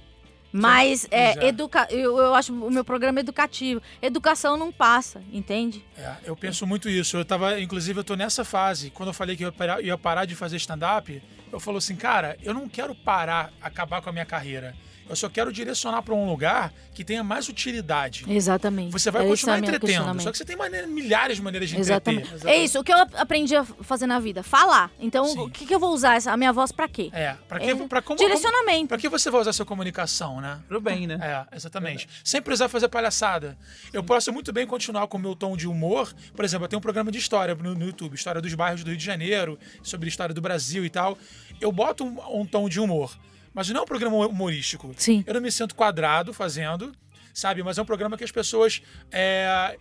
Mas é, educa eu, eu acho o meu programa educativo. Educação não passa, entende? É, eu penso muito isso. Eu tava, inclusive, eu tô nessa fase. Quando eu falei que eu ia parar, ia parar de fazer stand-up, eu falo assim, cara, eu não quero parar, acabar com a minha carreira. Eu só quero direcionar pra um lugar que tenha mais utilidade. Exatamente. Você vai É esse continuar é entretendo. Só que você tem maneira- milhares de maneiras de Exatamente. entreter. É isso, o que eu aprendi a fazer na vida? Falar. Então, Sim. o que, que eu vou usar essa, a minha voz pra quê? É, pra que, É, pra como, Direcionamento. pra que você vai usar sua comunicação, né? Pro bem, né? É, exatamente. Sem precisar fazer palhaçada. Eu posso muito bem continuar com o meu tom de humor. Por exemplo, eu tenho um programa de história no, no YouTube, história dos bairros do Rio de Janeiro, sobre a história do Brasil e tal. Eu boto um, um tom de humor. Mas não é um programa humorístico. Sim. Eu não me sinto quadrado fazendo, sabe? Mas é um programa que as pessoas. é,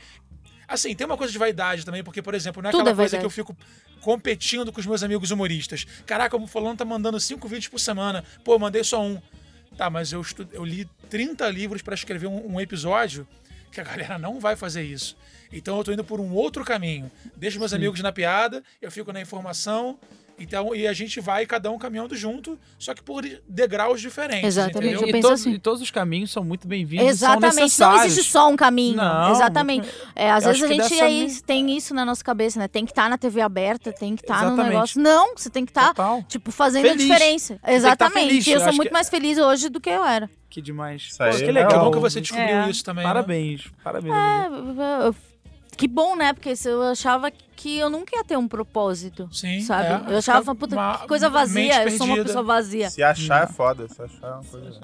Assim, tem uma coisa de vaidade também, porque, por exemplo, não é Tudo aquela é coisa que eu fico competindo com os meus amigos humoristas. Caraca, o fulano tá mandando cinco vídeos por semana. Pô, eu mandei só um. Tá, mas eu, estu... eu li 30 livros pra escrever um, um episódio que a galera não vai fazer isso. Então eu tô indo por um outro caminho. Deixo meus amigos na piada, eu fico na informação. Então, e a gente vai cada um caminhando junto, só que por degraus diferentes. Exatamente, entendeu? eu E, penso todos, assim. e todos os caminhos são muito bem-vindos. Exatamente, São não existe só um caminho. Não, Exatamente. É, às eu vezes a gente aí me- tem isso na nossa cabeça, né? Tem que estar na TV aberta, tem que estar no Exatamente. negócio. Não, você tem que estar, Total. tipo, fazendo Feliz. a diferença. tá Exatamente. feliz, E eu eu sou acho muito que- mais feliz hoje do que eu era. Que demais. Pô, é que Que legal. que você descobriu É. isso também. né? Parabéns. Parabéns. É, eu- que bom, né? Porque se eu achava que eu nunca ia ter um propósito. Sim, Sabe? é. eu achava, puta, uma que coisa vazia. Eu sou uma pessoa vazia. Se achar é foda. Se achar é uma coisa.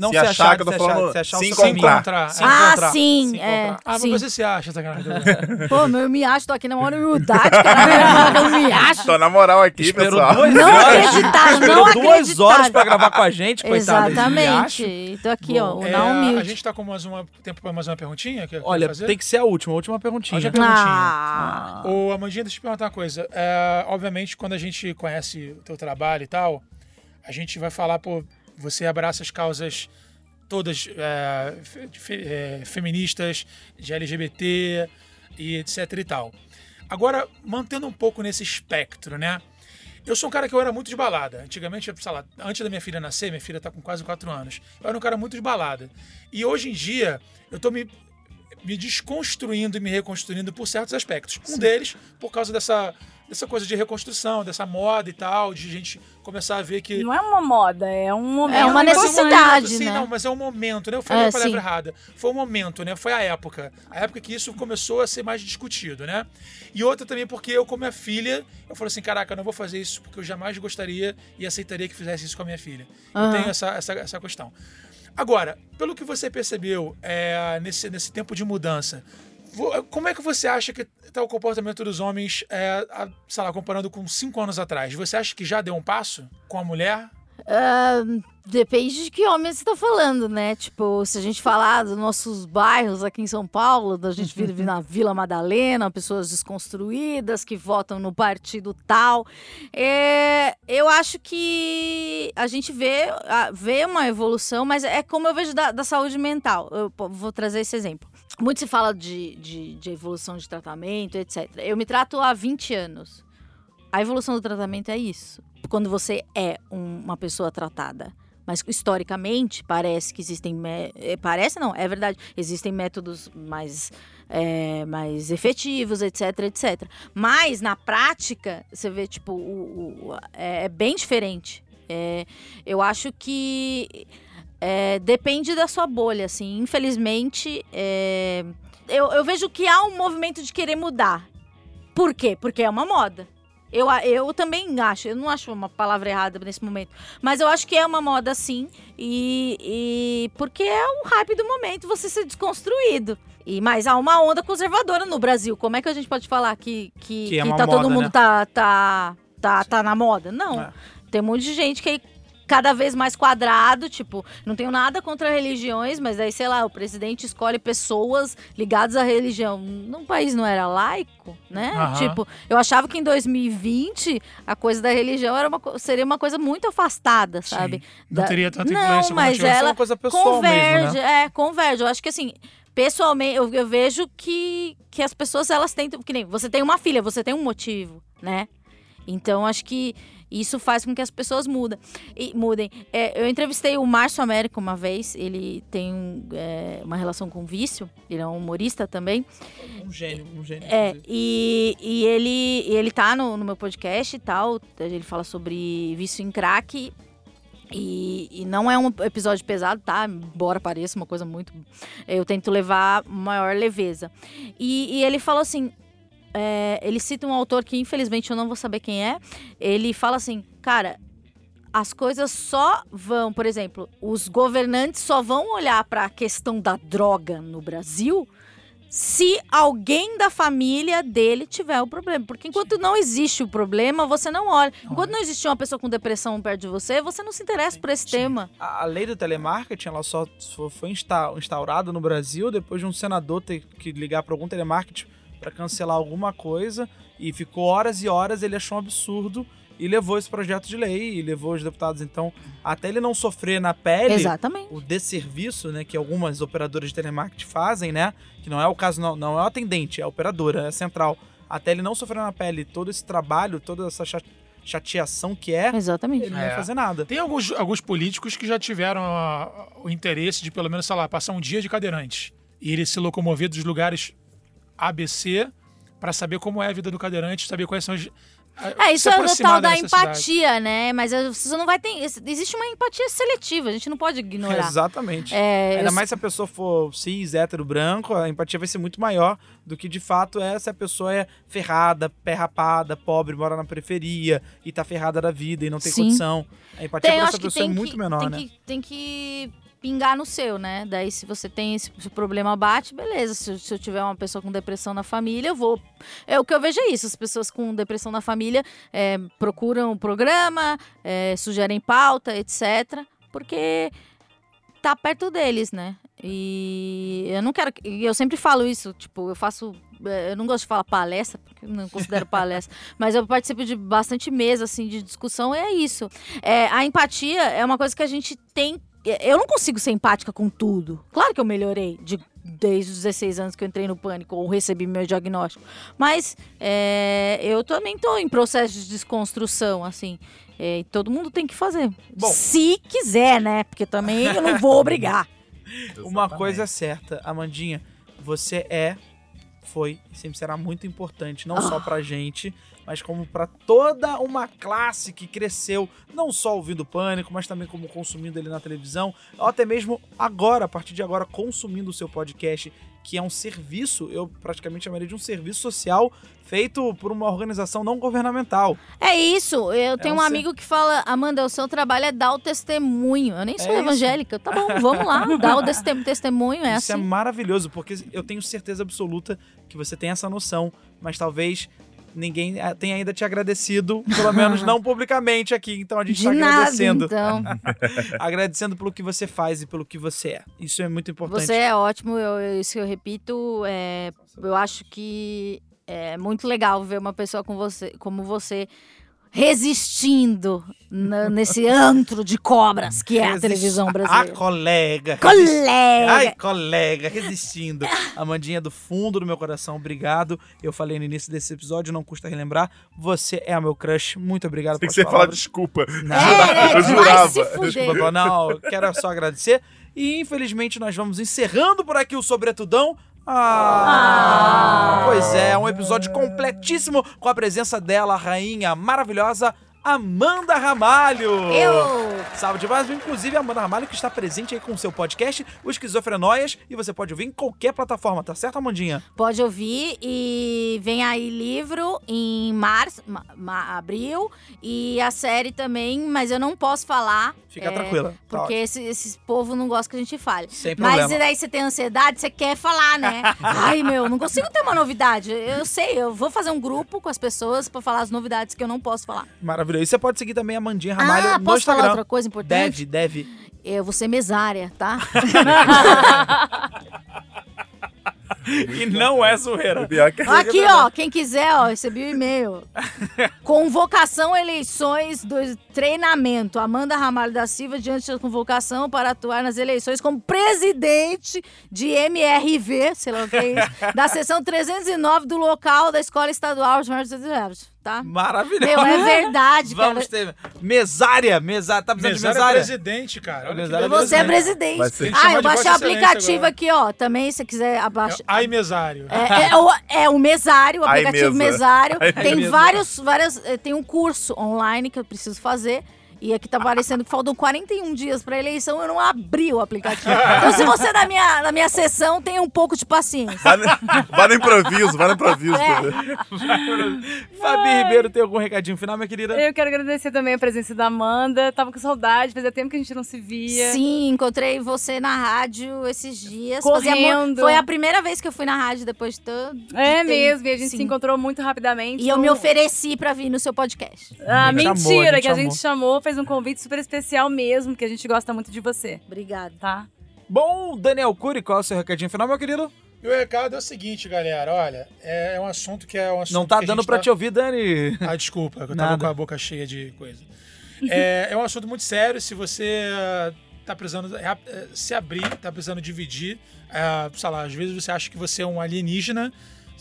Não se se achar achar, que eu tô se achar, falando se achar o se Se encontrar. encontrar. Se Ah, encontrar. sim, se é. Ah, mas sim. você se acha, tá ligado? <laughs> Pô, meu, eu me acho, tô aqui na maior humildade, cara. Eu me acho. Tô na moral aqui, Esperou pessoal. duas Não horas. acreditar, não Esperou duas acreditar. horas pra gravar com a gente, coitada. Exatamente. Tô aqui, ó, É, na a humilde. gente tá com mais uma, tempo pra mais uma perguntinha? Que Olha, fazer? tem que ser a última, a última perguntinha. Última perguntinha. Ah, Ô, Amandinha, deixa eu te perguntar uma coisa. É, obviamente, quando a gente conhece o teu trabalho e tal, a gente vai falar, pô, você abraça as causas todas é, fe- é, feministas, de LGBT e etc e tal. Agora, mantendo um pouco nesse espectro, né? Eu sou um cara que eu era muito de balada. Antigamente, sei lá, antes da minha filha nascer, minha filha tá com quase 4 anos. Eu era um cara muito de balada. E hoje em dia, eu tô me, me desconstruindo e me reconstruindo por certos aspectos. Um deles, por causa dessa, dessa coisa de reconstrução, dessa moda e tal, de gente começar a ver que. Não é uma moda, é um momento. É uma um necessidade, sim, né? não, mas é um momento, né? Eu falei É, a palavra sim. errada. Foi um momento, né? Foi a época. A época que isso começou a ser mais discutido, né? E outra também porque eu, com minha filha, eu falei assim, caraca, eu não vou fazer isso porque eu jamais gostaria e aceitaria que fizesse isso com a minha filha. Eu Aham. tenho essa, essa, essa questão. Agora, pelo que você percebeu é, nesse, nesse tempo de mudança, como é que você acha que está o comportamento dos homens, é, a- sei lá, comparando com cinco anos atrás? Você acha que já deu um passo com a mulher? Ah, depende de que homem você tá falando, né? Tipo, se a gente falar dos nossos bairros aqui em São Paulo, da gente vive na <laughs> Vila Madalena, pessoas desconstruídas que votam no partido tal. é, eu acho que a gente vê, vê uma evolução, mas é como eu vejo da, da saúde mental. Eu vou trazer esse exemplo. Muito se fala de, de, de evolução de tratamento, etc. Eu me trato há 20 anos. A evolução do tratamento é isso. Quando você é um- uma pessoa tratada. Mas historicamente parece que existem. eh, Parece não, é verdade. Existem métodos mais, eh, mais efetivos, etc, etc. Mas na prática, você vê, tipo, o- o- é, é bem diferente. É, eu acho que é, depende da sua bolha, assim. Infelizmente, é, eu, eu vejo que há um movimento de querer mudar. Por quê? Porque é uma moda. Eu, eu também acho, eu não acho uma palavra errada nesse momento, mas eu acho que é uma moda sim, e, e porque é o hype do momento você ser desconstruído. E mas há uma onda conservadora no Brasil. Como é que a gente pode falar que que, Que é que tá todo moda, mundo né? tá, tá tá tá na moda? Não. É. Tem um monte de gente que cada vez mais quadrado, tipo, não tenho nada contra religiões, mas aí, sei lá, o presidente escolhe pessoas ligadas à religião. Num país não era laico, né? Aham. Tipo, eu achava que em 2020 a coisa da religião era uma, seria uma coisa muito afastada, sabe? Sim. Não Da- teria tanta Não, influência como mas. Essa é ela uma coisa pessoal converge, mesmo, né? é, converge. Eu acho que assim, pessoalmente, eu, eu vejo que, que as pessoas, elas tentam, que nem, você tem uma filha, você tem um motivo, né? Então, acho que isso faz com que as pessoas mudam, e, mudem. É, eu entrevistei o Márcio Américo uma vez, ele tem um, é, uma relação com vício, ele é um humorista também. Um gênio, um gênio. É, e, e ele, e ele tá no, no meu podcast e tal. Ele fala sobre vício em crack. E, e não é um episódio pesado, tá? Embora pareça uma coisa muito. Eu tento levar maior leveza. E, e ele falou assim. É, ele cita um autor que infelizmente eu não vou saber quem é. Ele fala assim, cara, as coisas só vão, por exemplo, os governantes só vão olhar para a questão da droga no Brasil se alguém da família dele tiver o problema. Porque enquanto não existe o problema, você não olha. Enquanto não existe uma pessoa com depressão perto de você, você não se interessa por esse tema. A, lei do telemarketing, ela só foi insta- instaurada no Brasil depois de um senador ter que ligar para algum telemarketing para cancelar alguma coisa e ficou horas e horas, ele achou um absurdo e levou esse projeto de lei e levou os deputados. Então, até ele não sofrer na pele Exatamente. o desserviço, né, que algumas operadoras de telemarketing fazem, né, que não é o caso, não, não é o atendente, é a operadora, é a central. Até ele não sofrer na pele todo esse trabalho, toda essa cha- chateação que é, Exatamente. ele não É. fazer nada. Tem alguns, alguns políticos que já tiveram ah, o interesse de, pelo menos, sei lá, passar um dia de cadeirante. E ele se locomover dos lugares ABC para saber como é a vida do cadeirante, saber quais são as. É, isso é o tal da empatia, né? Mas você não vai ter. Existe uma empatia seletiva, a gente não pode ignorar. Exatamente. É, Ainda eu- mais se a pessoa for cis, hétero, branco, a empatia vai ser muito maior do que de fato é se a pessoa é ferrada, pé rapada, pobre, mora na periferia e tá ferrada da vida e não tem Sim. condição. A empatia Tem, pra essa que pessoa é que, muito menor, tem né? que tem que pingar no seu, né? Daí se você tem esse, problema bate, beleza. Se, eu- se eu tiver uma pessoa com depressão na família, eu vou. É o que eu vejo é isso. As pessoas com depressão na família é, procuram o programa, é, sugerem pauta, etc. Porque tá perto deles, né? E eu não quero. Eu sempre falo isso, tipo, eu faço. é, Eu não gosto de falar palestra, porque eu não considero <laughs> palestra, mas eu participo de bastante mesa, assim, de discussão, e é isso. É, a empatia é uma coisa que a gente tem. Eu não consigo ser empática com tudo. Claro que eu melhorei de, desde os 16 anos que eu entrei no pânico ou recebi meu diagnóstico. Mas é, eu também estou em processo de desconstrução, assim. É, e todo mundo tem que fazer. Bom. Se quiser, né? Porque também eu não vou obrigar. <laughs> Uma coisa é certa, Amandinha, você é, foi e sempre será muito importante, não Ah. só pra gente, mas como pra toda uma classe que cresceu, não só ouvindo Pânico, mas também como consumindo ele na televisão, ou até mesmo agora, a partir de agora, consumindo o seu podcast, que é um serviço, eu praticamente chamaria de um serviço social feito por uma organização não governamental. É isso. Eu tenho um um ser- amigo que fala, Amanda, o seu trabalho é dar o testemunho. Eu nem sou É isso. evangélica. Tá bom, vamos lá, <laughs> dar o testemunho. É Isso é assim. maravilhoso, porque eu tenho certeza absoluta que você tem essa noção, mas talvez ninguém ah, tem ainda te agradecido, pelo menos não <laughs> publicamente aqui. Então a gente tá nada, agradecendo. então. <laughs> agradecendo pelo que você faz e pelo que você é. Isso é muito importante. Você é ótimo, eu- isso eu repito. é, eu acho que é muito legal ver uma pessoa com você, como você resistindo na- nesse antro de cobras que é a Resist- televisão A brasileira. colega. Colega! Ai, colega, resistindo. Amandinha, do fundo do meu coração, obrigado. Eu falei no início desse episódio, não custa relembrar. Você é a meu crush. Muito obrigado Tem que você falar desculpa. Não, É? Eu Vai jurava. Desculpa, não, quero só agradecer. E infelizmente nós vamos encerrando por aqui o Sobretudão. Ah, Pois é, um episódio completíssimo com a presença dela, a rainha maravilhosa Amanda Ramalho. Eu! Salve demais, inclusive a Amanda Ramalho que está presente aí com o seu podcast, o Esquizofrenóias, e você pode ouvir em qualquer plataforma, tá certo, Amandinha? Pode ouvir e vem aí livro em março, ma- ma- abril e a série também, mas eu não posso falar. Fica é, tranquila. Tá Porque esse, esses povo não gosta que a gente fale. Sem Mas problema. e daí você tem ansiedade, você quer falar, né? <laughs> Ai, meu, não consigo ter uma novidade. Eu sei, eu vou fazer um grupo com as pessoas pra falar as novidades que eu não posso falar. Maravilhoso. E você pode seguir também a Amandinha Ramalho ah, no posso Instagram. falar outra coisa importante? Deve, deve. Eu vou ser mesária, tá? <laughs> E não é zoeira. Aqui, ó, quem quiser, ó, recebi o e-mail. <laughs> Convocação eleições do treinamento. Amanda Ramalho da Silva diante da convocação para atuar nas eleições como presidente de MRV, sei lá o que é isso, da seção 309 do local da Escola Estadual de tá? Maravilhoso. Meu, é verdade, <laughs> cara. Vamos ter mesária, mesária. Tá precisando Mesário de é mesária? presidente, cara. Mesário é. Você é Vai presidente. que Ah, eu de baixei o aplicativo agora. aqui, ó. Também, se você quiser abaixar. Ai, mesário. É, é o, é o mesário, o Ai, aplicativo mesa. mesário. Ai, tem mesa. vários, várias, eh, tem um curso online que eu preciso fazer. E aqui tá aparecendo que faltam 41 dias pra eleição, eu não abri o aplicativo. Então, se você na minha, na minha sessão, tenha um pouco de paciência. Vai no, vai no improviso, vai no improviso. É. Fabi Ribeiro, tem algum recadinho final, minha querida? Eu quero agradecer também a presença da Amanda. Tava com saudade, fazia tempo que a gente não se via. Sim, encontrei você na rádio esses dias. Correndo. Fazia foi a primeira vez que eu fui na rádio depois de tanto. É mesmo, e a gente Sim. se encontrou muito rapidamente. E eu me Então- ofereci pra vir no seu podcast. Ah, mentira, chamou, a gente que a chamou. gente chamou, fez um convite super especial mesmo, que a gente gosta muito de você, Obrigada. tá? Bom, Daniel Cury, qual é o seu recadinho final, meu querido? Meu recado é o seguinte, galera. Olha, é um assunto que é um assunto Não tá dando pra tá- te ouvir, Dani. Ah, desculpa, eu tava Nada. com a boca cheia de coisa. É, é um assunto muito sério. Se você ah, tá precisando eh, se abrir, tá precisando dividir, ah, sei lá, às vezes você acha que você é um alienígena.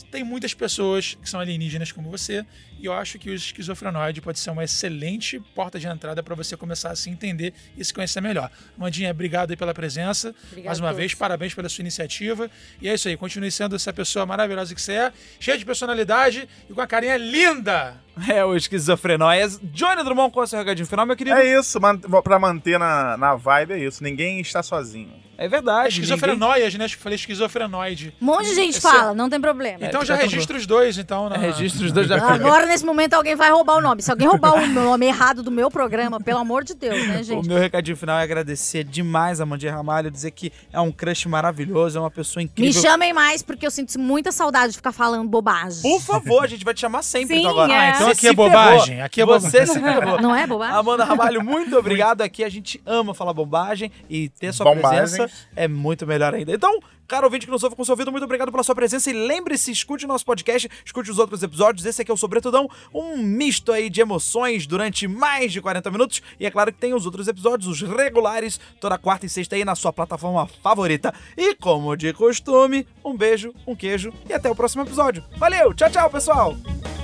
Tem muitas pessoas que são alienígenas como você, e eu acho que o esquizofrenoide pode ser uma excelente porta de entrada para você começar a se entender e se conhecer melhor. Mandinha, obrigado pela presença. Obrigada Mais uma vez, parabéns pela sua iniciativa. E é isso aí, continue sendo essa pessoa maravilhosa que você é, cheia de personalidade e com a carinha linda. É o Esquizofrenóias. Johnny Drummond, qual é o seu recadinho final, meu querido? É isso, man- pra manter na, na vibe é isso. Ninguém está sozinho. É verdade. É esquizofrenóias, né? Acho que falei esquizofrenoide. Um monte de gente Esse- fala, não tem problema. Então É, já registra os dois, então. Na... ninguém- É, registra os dois da Agora, nesse momento, alguém vai roubar o nome. Se alguém roubar o nome errado do meu programa, pelo amor de Deus, né, O gente? meu recadinho final é agradecer demais a Mandinha Ramalho, dizer que é um crush maravilhoso, é uma pessoa Me incrível. chamem mais, porque eu sinto muita saudade de ficar falando bobagem. Por favor, a gente vai te chamar sempre. Sim, então agora. é. Então Você aqui é bobagem, ferrou. aqui é Você bobagem. se ferrou. Não é bobagem? Amanda Ramalho, muito <laughs> obrigado aqui. A gente ama falar bobagem e ter sua Bombagens. presença é muito melhor ainda. Então, caro ouvinte que nos ouve com seu ouvido, muito obrigado pela sua presença. E lembre-se, escute o nosso podcast, escute os outros episódios. Esse aqui é o Sobretudão, um misto aí de emoções durante mais de 40 minutos. E é claro que tem os outros episódios, os regulares, toda quarta e sexta aí na sua plataforma favorita. E como de costume, um beijo, um queijo e até o próximo episódio. Valeu, tchau, tchau, pessoal!